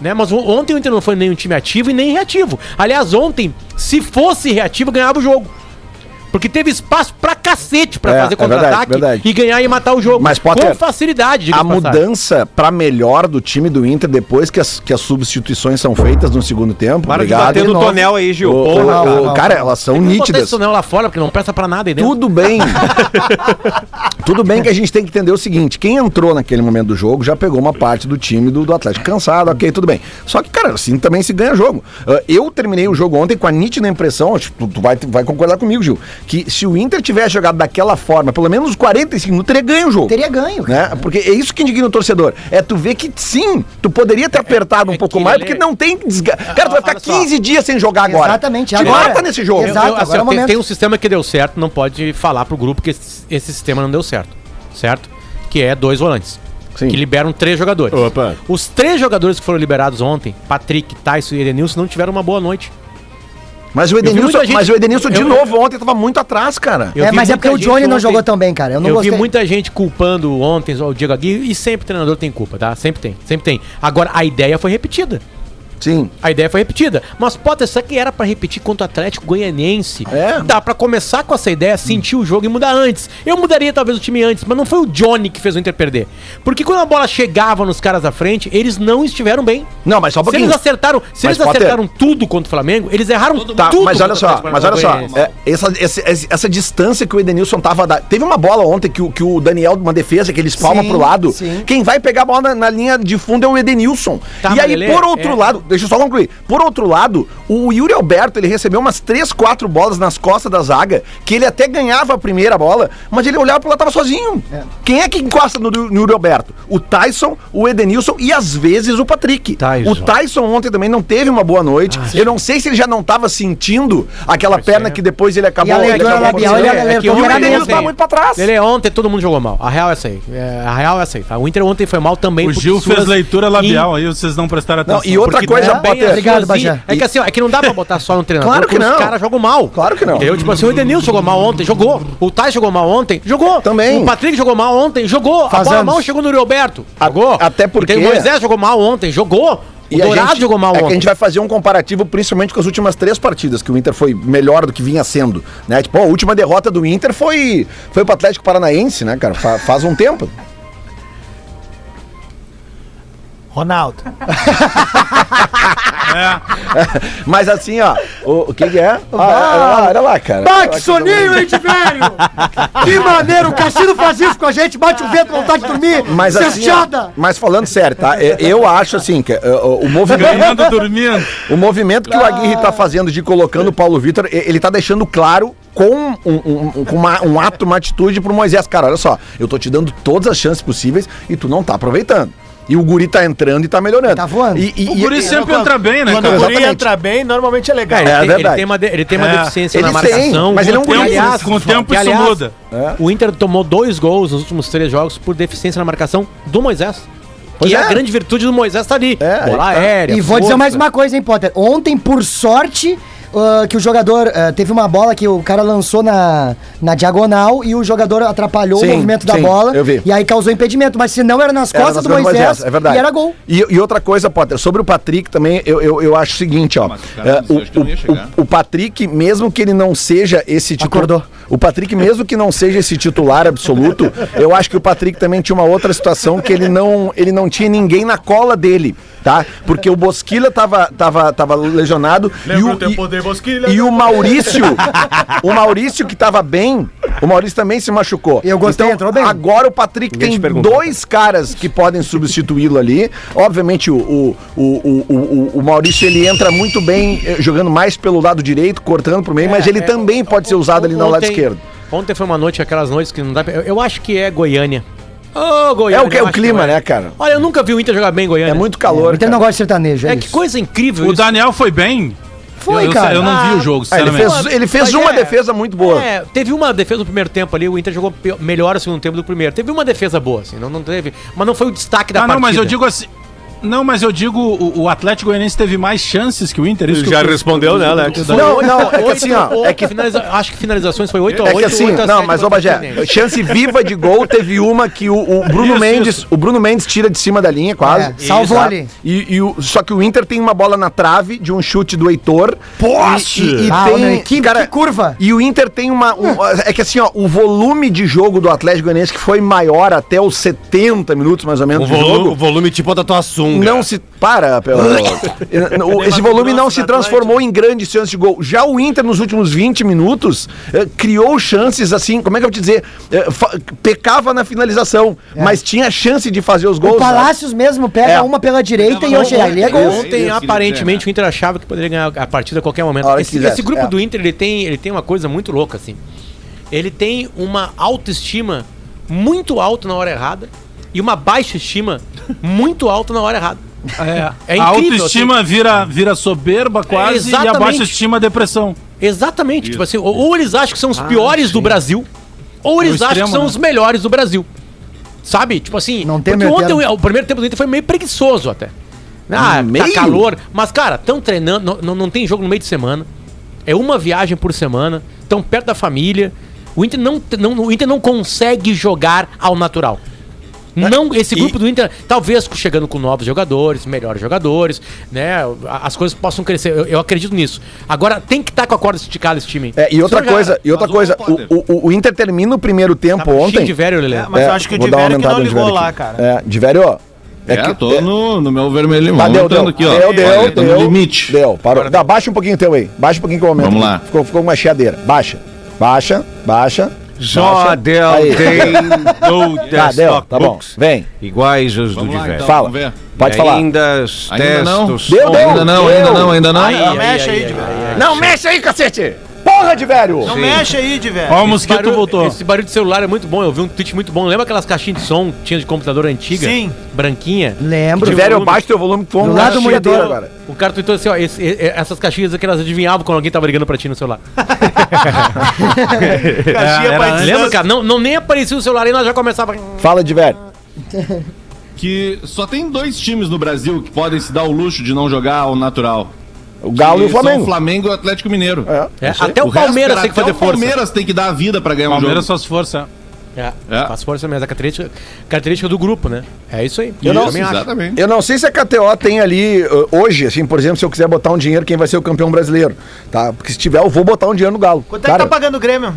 Né? Mas ontem o Inter não foi nem um time ativo e nem reativo. Aliás, ontem, se fosse reativo, ganhava o jogo. Porque teve espaço pra cacete pra
É,
fazer
é
contra-ataque
verdade.
e ganhar e matar o jogo.
Mas, Potter,
com facilidade,
A
de
mudança pra melhor do time do Inter depois que as, que as substituições são feitas no segundo tempo.
Para de
obrigado.
bater no tonel aí, Gil.
O-
Porra,
o-
cara.
o- cara, elas são
botar
nítidas.
tonel lá fora, porque não presta pra nada aí dentro.
Tudo bem. Tudo bem que a gente tem que entender o seguinte: quem entrou naquele momento do jogo já pegou uma parte do time do, do Atlético cansado, ok, tudo bem. Só que, cara, assim também se ganha jogo. Ah, eu terminei o jogo ontem com a nítida impressão, acho que tu, tu vai, tu vai concordar comigo, Gil, que se o Inter tivesse jogado daquela forma, pelo menos os 45 minutos, teria ganho o jogo.
Teria ganho.
Né? Porque é isso que indigna o torcedor. É tu ver que sim, tu poderia ter apertado um
é
pouco
que
mais,
ele-
porque não tem. Desga... Cara, tu vai ficar
olha só.
15 dias sem jogar agora.
Exatamente,
Te
agora.
mata nesse jogo.
Exato.
Eu- assim,
agora é
tem, tem um sistema que deu certo, não pode falar pro grupo que esse, esse sistema não deu certo. Certo? Que é dois volantes.
Sim.
Que liberam três jogadores.
Opa.
Os três jogadores que foram liberados ontem, Patrick, Tyson e Edenilson, não tiveram uma boa noite.
Mas o Edenilson,
gente-
mas o Edenilson de
eu-
novo ontem tava muito atrás, cara.
Eu
é, mas é porque o Johnny não
ontem-
jogou tão bem, cara. Eu não
Eu
gostei.
vi muita gente culpando ontem o Diego Aguirre e sempre o treinador tem culpa, tá? Sempre tem, sempre tem. Agora, a ideia foi repetida.
Sim.
A ideia foi repetida. Mas, Potter, isso aqui era pra repetir contra o Atlético Goianiense.
É.
Dá pra começar com essa ideia, sentir o jogo e mudar antes. Eu mudaria talvez o time antes, mas não foi o Johnny que fez o Inter perder. Porque quando a bola chegava nos caras da frente, eles não estiveram bem.
Não, mas só um
Se eles acertaram, se
Mas,
eles acertaram tudo contra o Flamengo, eles erraram
Tá,
tudo.
mas olha
contra o
só, mas olha só, é, essa, essa, essa- distância que o Edenilson tava. da- Teve uma bola ontem que, o- que o Daniel, uma defesa, que ele espalma
Sim,
pro lado.
sim.
Quem vai pegar a bola na, na linha de fundo é o Edenilson.
Tá,
e aí,
ele
por
é-
outro
é-
lado, deixa eu só concluir. Por outro lado, o Yuri Alberto, ele recebeu umas 3, 4 bolas nas costas da zaga, que ele até ganhava a primeira bola, mas ele olhava pro lado e tava sozinho. Quem é que encosta no, no Yuri Alberto? O Tyson, o Edenilson e às vezes o Patrick.
Tyson.
O Tyson ontem também não teve uma boa noite. eu não sei se ele já não tava sentindo aquela perna que depois ele acabou.
E a
ele
leitura
acabou
labial, ele
acontecendo.
alertou
que o.
Edenilson tá muito pra trás.
Ele ontem todo mundo jogou mal. A real é essa aí. É, a real é essa aí, tá? O Inter ontem foi mal também.
O Gil fez leitura labial aí, vocês não prestaram
Não,
atenção.
e outra coisa, Potter,
as
Obrigado, Bagé.
É que assim, ó, é que não dá pra botar só no treinador,
Claro que não.
os caras jogam mal.
Claro que não.
Entendeu? Tipo assim, o Edenilson jogou mal ontem, jogou. O Tais jogou mal ontem, jogou.
Também.
O Patrick jogou mal ontem, jogou.
Faz
a bola
anos.
mal chegou no Roberto, jogou.
até porque-
E tem O Moisés jogou mal ontem, jogou. O
E
Dourado
gente-
jogou mal
é que a
ontem.
gente vai fazer um comparativo principalmente com as últimas três partidas, que o Inter foi melhor do que vinha sendo, né? Tipo, a última derrota do Inter foi, foi pro Atlético Paranaense, né, cara? Fa- faz um tempo.
Ronaldo.
Mas assim, ó, o, o que que é? Ah, olha lá, olha lá, cara.
Bate soninho, hein, de velho! Que maneiro, o Cassino faz isso com a gente, bate o vento, vontade de dormir,
Mas assim, ó, mas falando sério, tá? Eu, eu acho assim que uh, o, o movimento
Ganhando, dormindo.
O movimento que o Aguirre tá fazendo de colocando o Paulo Vitor, e- ele tá deixando claro com um, um- um- com uma- um ato, uma atitude pro Moisés. Cara, olha só, eu tô te dando todas as chances possíveis e tu não tá aproveitando. E o Guri tá entrando e tá melhorando.
Tá voando.
E, e-
O
e-
Guri
e-
sempre entra bem, né,
Quando
cara?
o guri
Exatamente.
entra bem, normalmente é legal.
É, ele,
É
tem,
verdade.
ele tem uma, de- ele tem uma
É.
deficiência
Ele
na
tem,
marcação.
mas ele é um guri.
aliás,
Com o tempo
que,
isso
aliás,
muda.
É.
O Inter tomou dois gols nos últimos três jogos por deficiência na marcação do Moisés. Que é. a
é.
grande virtude do Moisés tá ali.
É,
Bola
tá.
aérea.
E vou dizer
força.
mais uma coisa, hein, Potter. Ontem, por sorte, ah, que o jogador ah, teve uma bola que o cara lançou na, na diagonal e o jogador atrapalhou
Sim,
o movimento da
sim,
bola.
eu vi.
E aí causou impedimento. Mas se não era nas
Era
costas
nas
do
costas
Moisés,
é verdade.
e era gol.
E, e outra coisa, Potter, sobre o Patrick também, eu, eu, eu acho o seguinte, ó.
Mas o cara ia
o, o, o Patrick, mesmo que ele não seja esse titular.
Acordou.
O Patrick, mesmo que não seja esse titular absoluto, eu acho que o Patrick também tinha uma outra situação que ele não, ele não tinha ninguém na cola dele, tá? Porque o Bosquilha tava, tava, tava lesionado e o, e, e o Maurício, o Maurício que tava bem, o Maurício também se machucou.
Eu gostei,
então,
entrou bem.
Agora o Patrick
Ninguém
tem dois caras que podem substituí-lo ali. Obviamente, o, o, o, o, o, Maurício ele entra muito bem eh, jogando mais pelo lado direito, cortando pro meio, mas ele também pode ser usado ali no lado
Ontem-
esquerdo.
Ontem foi uma noite, aquelas noites que não dá pra... Eu, eu acho que é Goiânia. Ô, Goiânia.
É o que é
eu
o
acho
clima,
que
né, cara?
Olha, eu nunca vi o Inter jogar bem em Goiânia.
É muito
O
calor.
Inter não
cara.
gosta de sertanejo, é,
É que
isso.
coisa incrível
O Daniel foi bem?
Foi,
eu,
cara.
Eu não vi o jogo,
Ah, ele
sinceramente.
fez, ele fez
Mas
uma
é-
defesa muito boa.
É, teve uma defesa no primeiro tempo ali, o Inter jogou pe- melhor o segundo tempo do primeiro. Teve uma defesa boa, assim, não, não teve. Mas não foi o destaque da
Ah,
partida.
não, mas eu digo assim. Não, mas eu digo, o, o Atlético Goianiense teve mais chances que o Inter. Isso
Já
eu-
respondeu, né, Alex?
Não, não, é que assim, ó.
É que finaliza... acho que finalizações foi 8 a
É
8
que assim,
8 a
não,
7
mas ô Bagé, chance viva de gol teve uma que o, o Bruno
Isso,
Mendes,
isso.
o Bruno Mendes tira de cima da linha quase.
É, salvou
Tá?
ali.
E, e o, só que o Inter tem uma bola na trave de um chute do Heitor.
Poste!
E, e, e
Ah,
tem,
meu, que- que curva.
E o Inter tem uma um- é que assim, ó, o volume de jogo do Atlético Goianiense que foi maior até os 70 minutos mais ou menos
O
de
volume,
jogo.
o volume tipo da tua sunga.
Não se para, pelo Esse volume não se transformou em grandes chances de gol. Já o Inter, nos últimos 20 minutos, eh, criou chances assim, como é que eu vou te dizer? Eh, fa- pecava na finalização, mas tinha chance de fazer os gols.
O Palácios mesmo pega
É.
uma pela direita e hoje ali é gol.
Isso,
Ontem,
isso,
aparentemente,
isso,
o Inter achava que poderia ganhar a partida a qualquer momento.
A hora que
Esse,
quisesse,
esse grupo
é.
do Inter, ele tem, ele tem uma coisa muito louca, assim. Ele tem uma autoestima muito alta na hora errada e uma baixa estima muito alta na hora errada.
É,
É
a
incrível,
autoestima vira, vira soberba quase e a baixa estima depressão.
Exatamente. Tipo assim, ou, eles acham que são os piores do Brasil, ou
É o
eles acham
extremo,
que são
né?
os melhores do Brasil. Sabe? Tipo assim,
Não tem
porque ontem o, o primeiro tempo do Inter foi meio preguiçoso até. Ah, tá
Meio?
calor. Mas, cara, estão treinando, não, não, tem jogo no meio de semana. É uma viagem por semana, estão perto da família. O Inter não, não, o Inter não consegue jogar ao natural. Não, esse grupo do Inter, talvez chegando com novos jogadores, melhores jogadores, né? As coisas possam crescer. Eu, eu acredito nisso. Agora, tem que estar com a corda esticada esse time.
É, e outra coisa, e outra coisa, o, o, o Inter termina o primeiro tempo
Tá
ontem.
de velho, Lelê.
É, mas eu acho que o
vou dar uma
Diverio que não ligou lá,
aqui.
cara.
É, Diverio,
É,
que-
tô no, no meu vermelho limão.
Tá, deu, deu,
aqui, ó.
deu, deu,
no
deu,
limite.
Deu, parou. Dá, baixa um pouquinho o teu aí. Baixa um pouquinho que eu aumento.
Vamos lá.
Ficou, ficou uma chiadeira. Baixa, baixa, baixa.
Só
Aí.
tem do
deu, tá bom. Vem,
Iguais os do Diverso.
então,
fala.
vamos ver.
Pode falar.
Ainda os
Ainda não?
testos.
Deu, deu.
ainda não,
deu.
ainda não, ainda não.
Não mexe aí, Diverio.
Não mexe aí, cacete! Porra de velho!
Não mexe aí, Diverio.
Ó, o mosquito
Barulho-
voltou.
Esse barulho de celular é muito bom. Eu vi um tweet muito bom. Lembra aquelas caixinhas de som que tinha de computador antiga?
Sim.
Branquinha?
Lembro.
Tinha
Velho,
volume.
baixa teu volume
Do
uma
lado do monitor.
agora.
O cara tweetou assim, ó, esse- essas caixinhas aqui, elas adivinhavam quando alguém tava ligando pra ti no celular.
Caixinha pra.
Lembra, cara? Não, não nem aparecia o celular e nós já começava...
Fala de velho.
Que só tem dois times no Brasil que podem se dar o luxo de não jogar ao natural.
O Galo e o Flamengo.
o Flamengo e o Atlético Mineiro.
É.
É, até o,
resto,
Palmeiras tem que fazer
o
força.
Palmeiras tem que dar a vida pra ganhar um
Palmeiras
jogo.
só se força.
É,
É.
faz força mesmo. É a característica, característica do grupo, né? É isso aí.
Eu não-
também acho.
exatamente.
Eu não sei se a KTO tem ali uh, hoje, assim, por exemplo, se eu quiser botar um dinheiro, quem vai ser o campeão brasileiro, tá? Porque se tiver, eu vou botar um dinheiro no Galo.
Quanto é que tá pagando o Grêmio?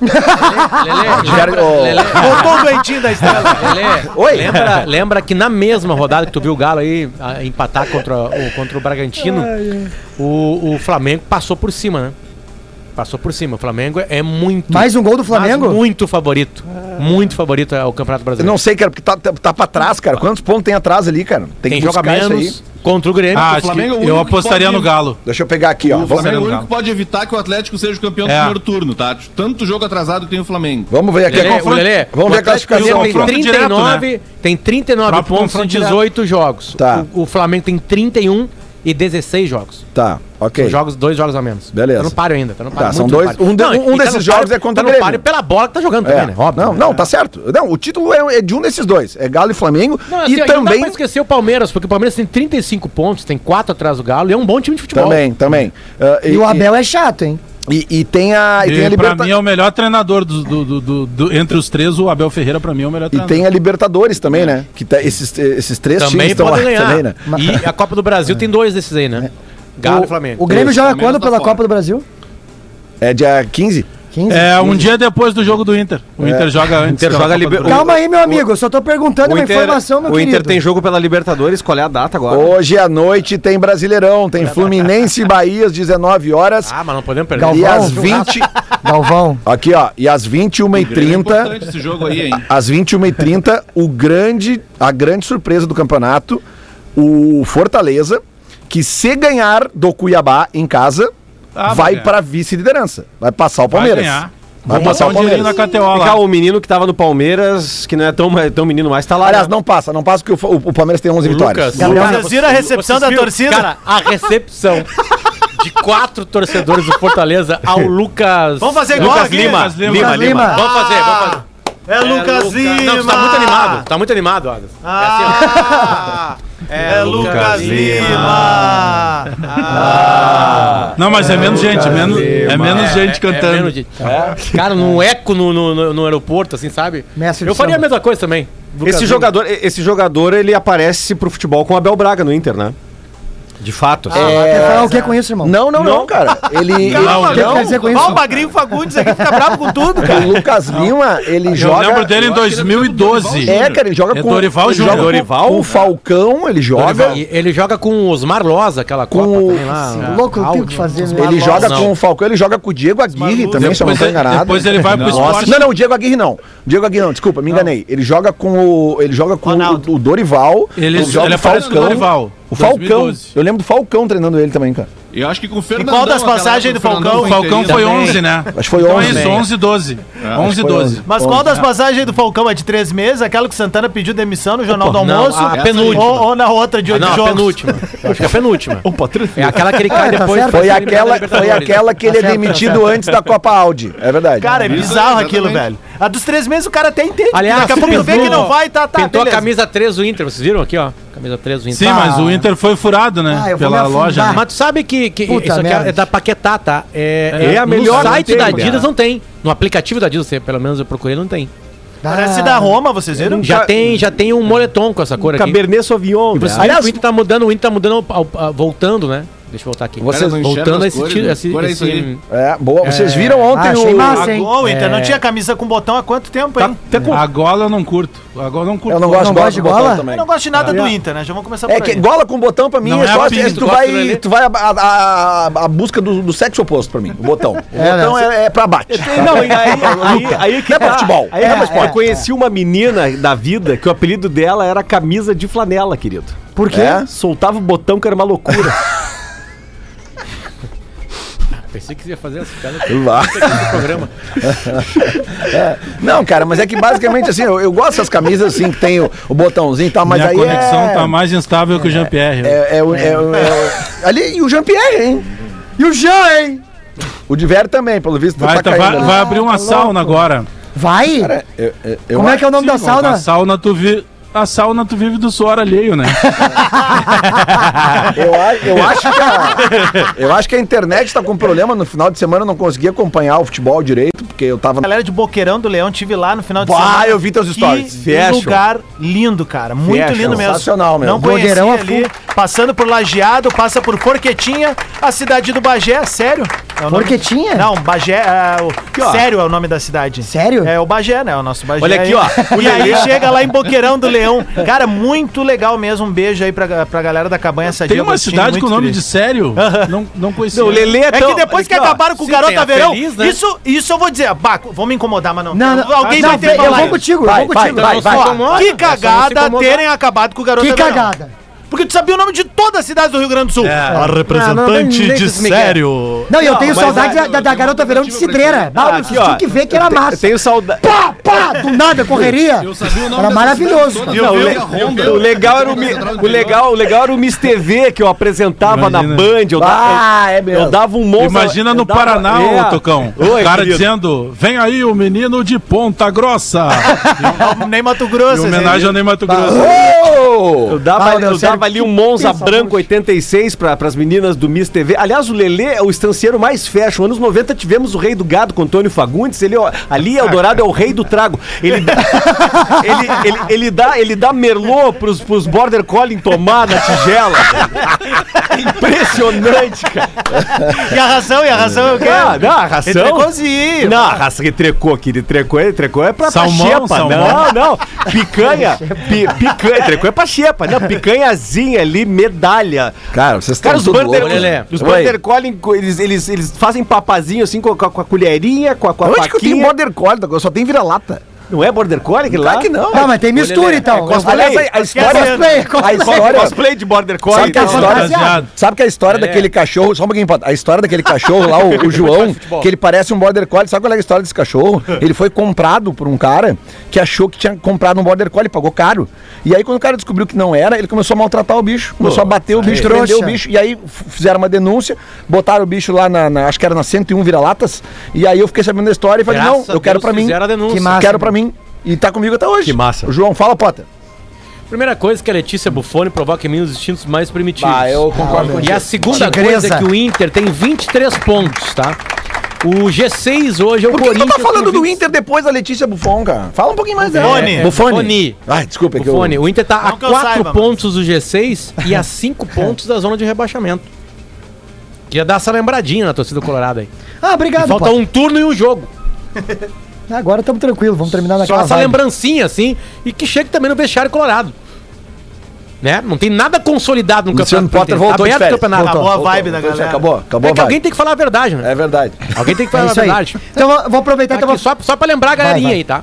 Lelê,
Voltou o doentinho da estrela.
Lelê,
Oi.
Lembra, lembra que na mesma rodada que tu viu o Galo aí a, empatar contra o, contra o Bragantino, o, o Flamengo passou por cima, né? Passou por cima. O Flamengo é muito.
Mais um gol do Flamengo?
Muito favorito. Muito favorito ao Campeonato
Eu
Brasileiro.
não sei, cara, porque tá, tá, tá pra trás, cara. Quantos pontos tem atrás ali, cara?
Tem,
que
joga
buscar isso
menos contra o Grêmio.
Ah,
o Flamengo é o
eu apostaria
pode-
no Galo.
Deixa eu pegar aqui, ó.
O Flamengo é o único que pode evitar que o Atlético seja o campeão do
É.
primeiro turno, tá? Tanto jogo atrasado que tem o Flamengo.
vamos ver aqui.
Lelê,
a
o
confronto-
Lelê,
Vamos ver a classificação
tem
ó.
confronto
39,
direto,
tem 39
Próprio
pontos em
confronto direto.
18 jogos.
Tá.
O, o Flamengo tem 31 e 16 jogos.
Tá, Ok.
São jogos, dois jogos a menos.
Beleza.
Tá no páreo ainda. Tá no páreo.
Tá, são dois- um de- um
e tá
desses jogos
páreo-
é contra
tá
o
no
Grêmio.
páreo pela bola que tá jogando
É.
também, né? Óbvio.
Não, não, tá certo. Não, o título é, é de um desses dois. É Galo e Flamengo.
Não, assim,
e
ó, não
também.
pra esquecer o Palmeiras, porque o Palmeiras tem 35 pontos, tem 4 atrás do Galo e é um bom time de futebol.
Também, também. Ah,
E o Abel é chato, hein?
E, e tem a, e tem a
E pra
Liberta-
mim é o melhor treinador do, do- do- do- do- entre os três, o Abel Ferreira pra mim é o melhor
E
treinador.
tem a Libertadores também, né? Que tá, esses, esses três times
Também
estão lá
ganhar.
também, né?
E a Copa do Brasil tem dois desses aí, né? Galo e Flamengo.
O Grêmio
Isso,
joga
Palmeiras
quando
tá
pela
fora.
Copa do Brasil?
É dia 15?
15?
É, um dia depois do jogo do Inter. O Inter joga antes.
Inter
da
joga
Copa
liber-
Brasil.
Calma aí, meu amigo. Eu só tô perguntando
O
uma
Inter,
informação, meu
o Inter
querido.
tem jogo pela Libertadores, qual é a data agora?
Hoje à noite tem Brasileirão, tem Fluminense e Bahia às 19 horas.
Ah, mas não podemos perder.
Galvão.
E às 20.
Galvão.
Aqui, ó. E às 21h30.
importante esse jogo aí, hein?
Às 21h30, o grande, a grande surpresa do campeonato, o Fortaleza, que se ganhar do Cuiabá em casa,
Ah, vai
vai para vice-liderança. Vai passar o
Vai
Palmeiras.
ganhar.
Vai
Vamos
passar o
na
Palmeiras.
KTO lá.
o menino que tava no Palmeiras, que não é tão, tão menino mais, tá lá.
Aliás,
né?
não passa, não passa porque o, o Palmeiras tem 11 vitórias.
Gabriel,
Vocês viram a recepção da torcida?
Cara, a recepção de quatro torcedores do Fortaleza ao Lucas.
Vamos fazer igual
Lucas. Lima.
Lucas
Lima,
Lucas Lima.
Vamos fazer, vamos fazer.
É, Lucas Lima.
Não, tá muito animado. Tá muito animado, Adas.
Ah, é, Lucas Lima. Ah.
Não, mas é menos gente, menos, é menos gente cantando.
menos gente. Cara, num eco no, no, no- aeroporto, assim, sabe?
Mestre
Eu faria a mesma coisa também. Lucas
Esse
Lima.
jogador, esse jogador, ele aparece pro futebol com o Abel Braga no Inter, né? De fato. assim.
Quer falar o que com isso, irmão?
Não, não, não, cara. Ele.
Calma,
ele-
não.
não.
Quer com
Ó, o Magrinho Fagundes aqui fica bravo com tudo, cara.
O Lucas Lima, ele
Eu
joga.
lembro dele em 2012.
É, cara, ele joga
É
com.
Dorival
ele joga com-
Dorival?
Com o Falcão, ele joga.
E ele joga com os Marlosa, aquela
Com
Copa
o-
também lá.
Esse louco, eu tenho que fazer. né?
Ele joga
Não.
com o Falcão, ele joga com o Diego Aguirre também, se eu não
Depois,
tô
ele-
enganado.
depois ele vai pro esporte.
Não, não, o Diego Aguirre não. O Diego Aguirre não, desculpa, me enganei. Ele joga com o. Ele joga com o, o Dorival.
Ele,
joga
ele
o
aparece
O Falcão.
2012.
Eu lembro do Falcão treinando ele também, cara.
Eu acho que com o Fernandão.
qual das passagens do Falcão?
O Falcão foi
também.
11, né?
Acho que foi
Então
11.
é isso, 11 e 12. 11 e
foi
12.
11.
Mas qual das passagens do Falcão é de três meses? Aquela que o Santana pediu demissão no Jornal do
Não,
Almoço?
a
Ou,
penúltima.
ou na outra de
Ah,
oito
não, a
jogos?
penúltima. Eu acho que é a penúltima. É aquela que ele cai
Ah, tá
depois. pra
Foi aquela, foi aquela que ele é
Tá certo, tá
demitido
certo.
antes da Copa Audi. É verdade.
Cara, é
Isso,
bizarro aquilo, velho. A dos três meses o cara até entende.
Aliás,
Daqui a pouco vê que não vai, tá, tá,
Pintou a camisa 3 do Inter, vocês viram aqui, ó? Camisa 3 do Inter.
Sim, mas o Inter foi furado, né?
Ah, eu vou
pela loja. né?
Mas tu sabe que, que
Puta
isso aqui
merda.
é da Paquetá, tá? É,
É a
no
melhor, não
site
tem,
da
cara.
Adidas não tem. No aplicativo da Adidas, pelo menos eu procurei, não tem.
Parece da Roma, vocês viram?
Já tem, já tem um moletom com essa cor aqui.
Cabernet Sauvignon. Velho.
que o Inter tá mudando, o Inter tá mudando, ao- ao- voltando, né? Deixa eu voltar aqui.
Vocês
não
voltando a esse, tiro-
né?
esse,
é
esse-.
É, boa. Vocês viram ontem
Ah, achei
o.
massa, hein?
O Inter não
É.
tinha camisa com botão há quanto tempo, hein?
A gola eu não curto. A gola eu não curto.
Eu não gosto
Não
de gola
gosta de
com botão
gola?
também.
Eu não gosto de nada do Inter, né? Já vamos começar
É
por
que
aí.
gola com botão pra mim
Não
é
é
só
a pista,
tu vai, tu vai a, a, a- a busca do, do sexo oposto pra mim, o botão. O
É,
botão é, é pra bate.
Não, e aí, aí, aí que
Não é pra
tá.
futebol.
É,
rapaz,
é.
eu conheci uma menina da vida que o apelido dela era camisa de flanela, querido.
Por quê?
É?
Soltava o botão que era uma loucura.
Pensei que você ia fazer essa piada
Lá.
no programa.
É. Não, cara, mas é que basicamente assim, eu, eu gosto dessas camisas assim que tem o, o botãozinho e tal, mas
Minha
aí
conexão
é,
tá mais instável que o Jean-Pierre.
é, é, o- é o- é o- ali e o Jean-Pierre, hein?
E o Jean, hein?
O Diver também, pelo visto,
Vai, tá-
caindo
vai, vai abrir uma sauna agora.
Vai?
Eu- eu- eu
Como é que é o nome da
Sim,
sauna?
A sauna tu vi... A sauna tu vive do suor alheio, né?
Eu, eu acho que a, eu acho que a internet tá com problema. No final de semana eu não consegui acompanhar o futebol direito, porque eu tava.
Galera de Boqueirão do Leão, tive lá no final de
Bah,
semana.
eu vi teus stories.
Que
Fashion.
lugar lindo, cara. Muito
Fashion.
lindo mesmo.
Sensacional mesmo.
Não
Boqueirão a
ali. Passando por Lajeado, passa por Forquetinha, a cidade do Bagé. Sério? É
Forquetinha?
Não, Bagé. é, o-
ó.
Sério é o nome da cidade.
Sério?
É o Bagé, né? O nosso Bagé.
Olha aqui, ó.
E aí chega lá em Boqueirão do Leão. Cara, muito legal mesmo. Um beijo aí pra, pra galera da cabanha Sadia.
Tem uma
Agostinho,
cidade com nome
tri.
de sério? Não, não conhecia.
Não, o Lelê é
É
tão...
que depois que
ó.
acabaram com o Garota Verão,
Feliz, né?
isso, isso eu vou dizer. Bah, vou me incomodar, mas não.
Não, não,
Alguém
não,
vai ter que
eu vou contigo, eu
Vai,
vou
vai,
contigo.
vai, vai.
Ó, que
É
cagada terem acabado com o Garota
Que
Verão.
cagada.
Porque tu sabia o nome de todas as cidades do Rio Grande do Sul.
A
representante
não, nem- nem
de sério.
Não, e eu tenho saudade
é-
da, da garota verão de Cidreira. Ah,
Aqui, ó.
tinham que ver que era massa.
Tenho saudade.
Pá, pá, do nada, correria. Era maravilhoso.
Não, o, le- o legal era o, mi- o legal, o legal era o Miss TV que eu apresentava na
Imagina.
Band. Eu,
Ah, é
eu
mesmo.
dava um monstro.
Imagina
eu
no
dava-
Paraná,
é.
ô Tocão.
Oi,
o cara
querido.
dizendo: vem aí o menino de Ponta Grossa.
Nem Mato
em
Grosso.
homenagem ao Ney Mato Grosso.
Eu dava,
Ah,
eu
sério,
dava ali um Monza branco
poxa.
86 para as meninas do Miss TV. Aliás, o Lelê é o estancieiro mais fashion. Anos 90 tivemos o Rei do Gado com Antônio Fagundes. Ele, ó, ali, Eldorado é o rei do trago. Ele, dá- ele, ele, ele dá, ele dá merlot pros, pros Border Collie tomar na tigela. Impressionante, cara.
E a ração, e a ração é o quê?
Ah, não, a ração.
Entrecôzinho.
Não, a raça que trecou aqui, de trecou, é- trecou é pra, pra
Salmão,
xepa.
salmão.
Não, não. Picanha. pi, picanha, trecou é pra xepa. Não, picanhazinha ali, medalha.
Cara, vocês estão
Cara, os Border,
louco.
Lelê.
os
Oi.
border Collie, eles, eles, eles fazem papazinho assim com, a- com a colherinha, com a, com a
Onde que eu tenho border collie? Eu só tenho vira-lata.
Não é border collie aquele lá?
Claro que não.
Não, mas tem mistura então.
Aliás, a, a história...
Cosplay,
A
cosplay.
história...
Cosplay de border collie.
Sabe que a
então.
história, sabe que a história daquele cachorro, só um pouquinho, a história daquele cachorro lá, o, o João, que ele parece um border collie, sabe qual é a história desse cachorro? Ele foi comprado por um cara que achou que tinha comprado um border collie, pagou caro. E aí quando o cara descobriu que não era, ele começou a maltratar o bicho, começou a bater o bicho,
trouxa.
prendeu o bicho, e aí fizeram uma denúncia, botaram o bicho lá na, na- acho que era na 101 vira-latas, e aí eu fiquei sabendo da história e falei,
Graças
não,
a
eu quero
Deus
pra mim,
a
quero pra mim. E tá comigo até hoje.
Que massa.
O João, fala, Potter.
Primeira coisa que a Letícia Buffoni provoca em mim os instintos mais primitivos.
Ah, eu concordo
E a segunda coisa é que o Inter tem 23 pontos, tá? O G6 hoje é o
Por que, que tu
Corinthians.
tá falando
com
do
20
Inter depois da Letícia Buffon, cara? Fala um pouquinho mais
Buffoni.
dela.
É,
Buffoni.
Buffoni.
Ai, desculpa, é que eu...
Buffoni. O Inter tá
Não
a
que eu
4
saiba,
pontos do G6 e a 5 pontos da zona de rebaixamento. Queria dar essa lembradinha na torcida colorada aí.
Ah, obrigado.
Falta
Potter.
um turno e um jogo.
Agora estamos tranquilos, vamos terminar
Só
naquela
essa
vibe.
lembrancinha, assim, e que chegue também no vestiário colorado. Né? Não tem nada consolidado no
Luciano
campeonato.
Potter voltou de
aberto
férias.
campeonato.
Acabou a
Voltou,
vibe da
voltou,
galera.
Acabou, acabou
É
a
que alguém
vibe.
tem que falar a verdade, né?
É verdade.
Alguém tem que
É
falar a
isso aí.
verdade.
Então vou aproveitar
Aqui,
então
só, só pra lembrar a galerinha
vai.
aí, tá?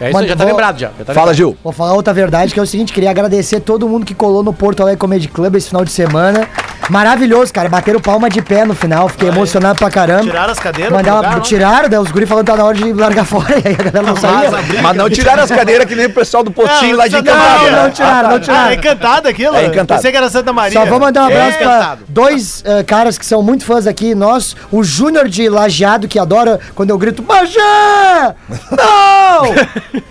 É isso
Mano,
aí, já tá
vou-
lembrado já. já tá
Fala,
lembrado.
Gil.
Vou falar outra verdade, que é o seguinte, queria agradecer todo mundo que colou no Porto Alegre Comedy Club esse final de semana. Maravilhoso, cara. Bateram palma de pé no final, fiquei emocionado pra caramba.
Tiraram as cadeiras?
Mandar
jogaram,
uma,
não?
tiraram, daí os guri falando que tá na hora de largar fora, e aí a galera não saía.
Mas não tiraram as cadeiras que nem o pessoal do Postinho lá de
não,
Encantado.
não, não tiraram, não tiraram.
Ah, é encantado aquilo?
É encantado.
Pensei que era Santa Maria.
Só vou mandar um
É
abraço pra
encantado.
dois eh, caras que são muito fãs aqui, nós, o Júnior de Lajeado, que adora quando eu grito, Bagé! Não!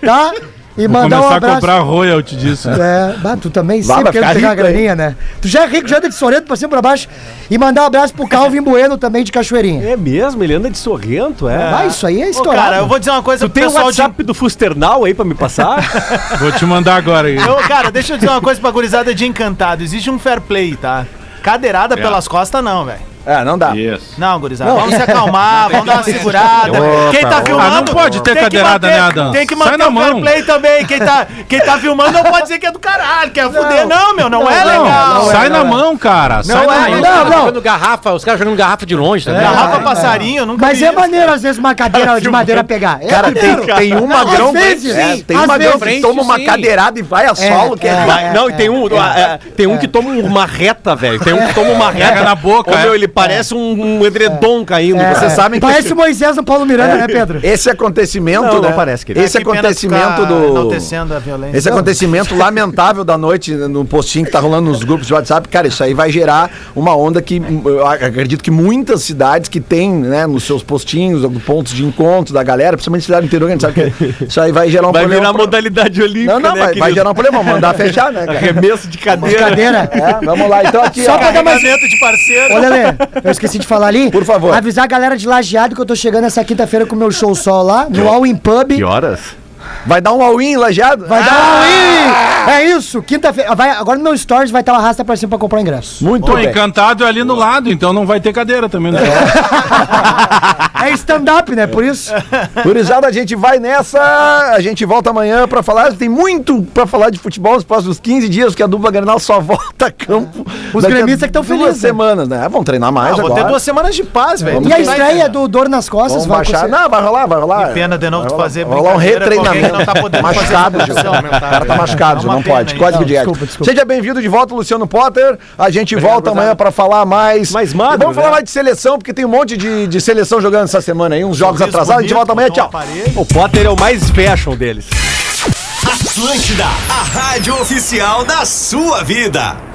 tá? E
Vou
mandar um
começar a
abraço.
comprar royalty disso.
É, bah, tu também sempre quer pegar a
aí.
graninha, né? Tu já é rico, já anda de Sorrento pra cima e pra baixo. E mandar um abraço pro Calvin Bueno também de Cachoeirinha.
É mesmo, ele anda de Sorrento, é.
Ah, isso aí é
Ô,
estourado.
cara, eu vou dizer uma coisa
Tu tem o
pessoal de-
WhatsApp do Fusternal aí pra me passar?
Vou te mandar agora aí.
Eu, cara, deixa eu dizer uma coisa pra gurizada de encantado. Existe um fair play, tá? Cadeirada pelas costas, não, velho.
É, não dá.
Isso.
Não, gurizada. Vamos se acalmar, vamos dar uma segurada. Quem tá filmando.
Ah, não pode ter cadeirada,
manter-
né, Adams?
Tem que
Sai
manter
na
o fair play também. Quem tá, quem tá filmando não pode dizer que é do caralho, que é fuder. Não, meu, não, é
não,
legal.
não é,
Sai
não
na mão, cara. Sai na
é,
mão.
Os
não,
caras
não.
jogando garrafa, os caras jogando garrafa de longe, tá ligado?
Garrafa passarinho, nunca
Mas
vi
é
isso.
maneiro, às vezes, uma cadeira de madeira pegar. É
Cara, tem, um magrão. Tem um magrão que toma uma cadeirada e vai a solo.
não, e tem um, ah, tem um que toma uma reta, velho. Tem um que toma uma reta.
Na boca,
meu, ele parece um, um edredom caindo.
É,
Vocês
é.
sabem que
Parece o Moisés no Paulo Miranda, né, Pedro?
Esse acontecimento,
Não,
né?
não parece, querido.
Esse
Que
acontecimento do.
enaltecendo a violência.
Esse acontecimento lamentável da noite no postinho que tá rolando nos grupos de WhatsApp, cara, isso aí vai gerar uma onda que eu ac- acredito que muitas cidades que têm, né, nos seus postinhos, pontos de encontro da galera, principalmente cidade do interior, a gente sabe que isso aí vai gerar um
Vai
problema.
virar modalidade olímpica,
Não, não,
né,
vai, vai gerar um problema, mandar fechar, né, cara?
Arremesso de cadeira.
Cadeira.
É, vamos lá, então aqui,
Só
ó.
pra dar mais...
De parceiro.
Olha, Lê, eu esqueci de falar ali.
Por favor.
Avisar a galera de Lajeado que eu tô chegando essa quinta-feira com o meu show solo lá, no All In Pub.
Que horas?
Vai dar um all-in lajeado?
Vai dar um All In! É isso, quinta-feira. Vai, agora no meu stories vai estar uma arrasta pra cima pra comprar ingresso.
Muito
Pô,
bem.
encantado é ali no lado, então não vai ter cadeira também. Né?
É stand-up, né? Por isso.
Gurizada, a gente vai nessa. A gente volta amanhã pra falar. Tem muito pra falar de futebol nos próximos 15 dias, porque a dupla Granal só volta a campo.
Os gremistas que tão
duas
felizes, né?
semanas, né? Vamos treinar mais
Ah, vou
agora.
ter duas semanas de paz, velho.
E a estreia
treinar.
do Dor nas Costas
Vamos
vai
baixar.
acontecer.
Não, vai rolar, vai rolar.
Que pena de novo
Vai
tu fazer
vai rolar um
brincadeira não tá podendo
machucado,
fazer
Gil.
essa
O cara tá machucado,
É
Gil,
uma
não
pena
pode. Código de ética. Seja bem-vindo de volta, Luciano Potter. A gente volta amanhã pra falar mais.
Mais magro,
Vamos falar
né?
mais de seleção, porque tem um monte de, de seleção jogando essa semana aí, uns jogos atrasados. A gente volta amanhã, tchau.
O Potter é o mais fashion deles.
Atlântida, a rádio oficial da sua vida.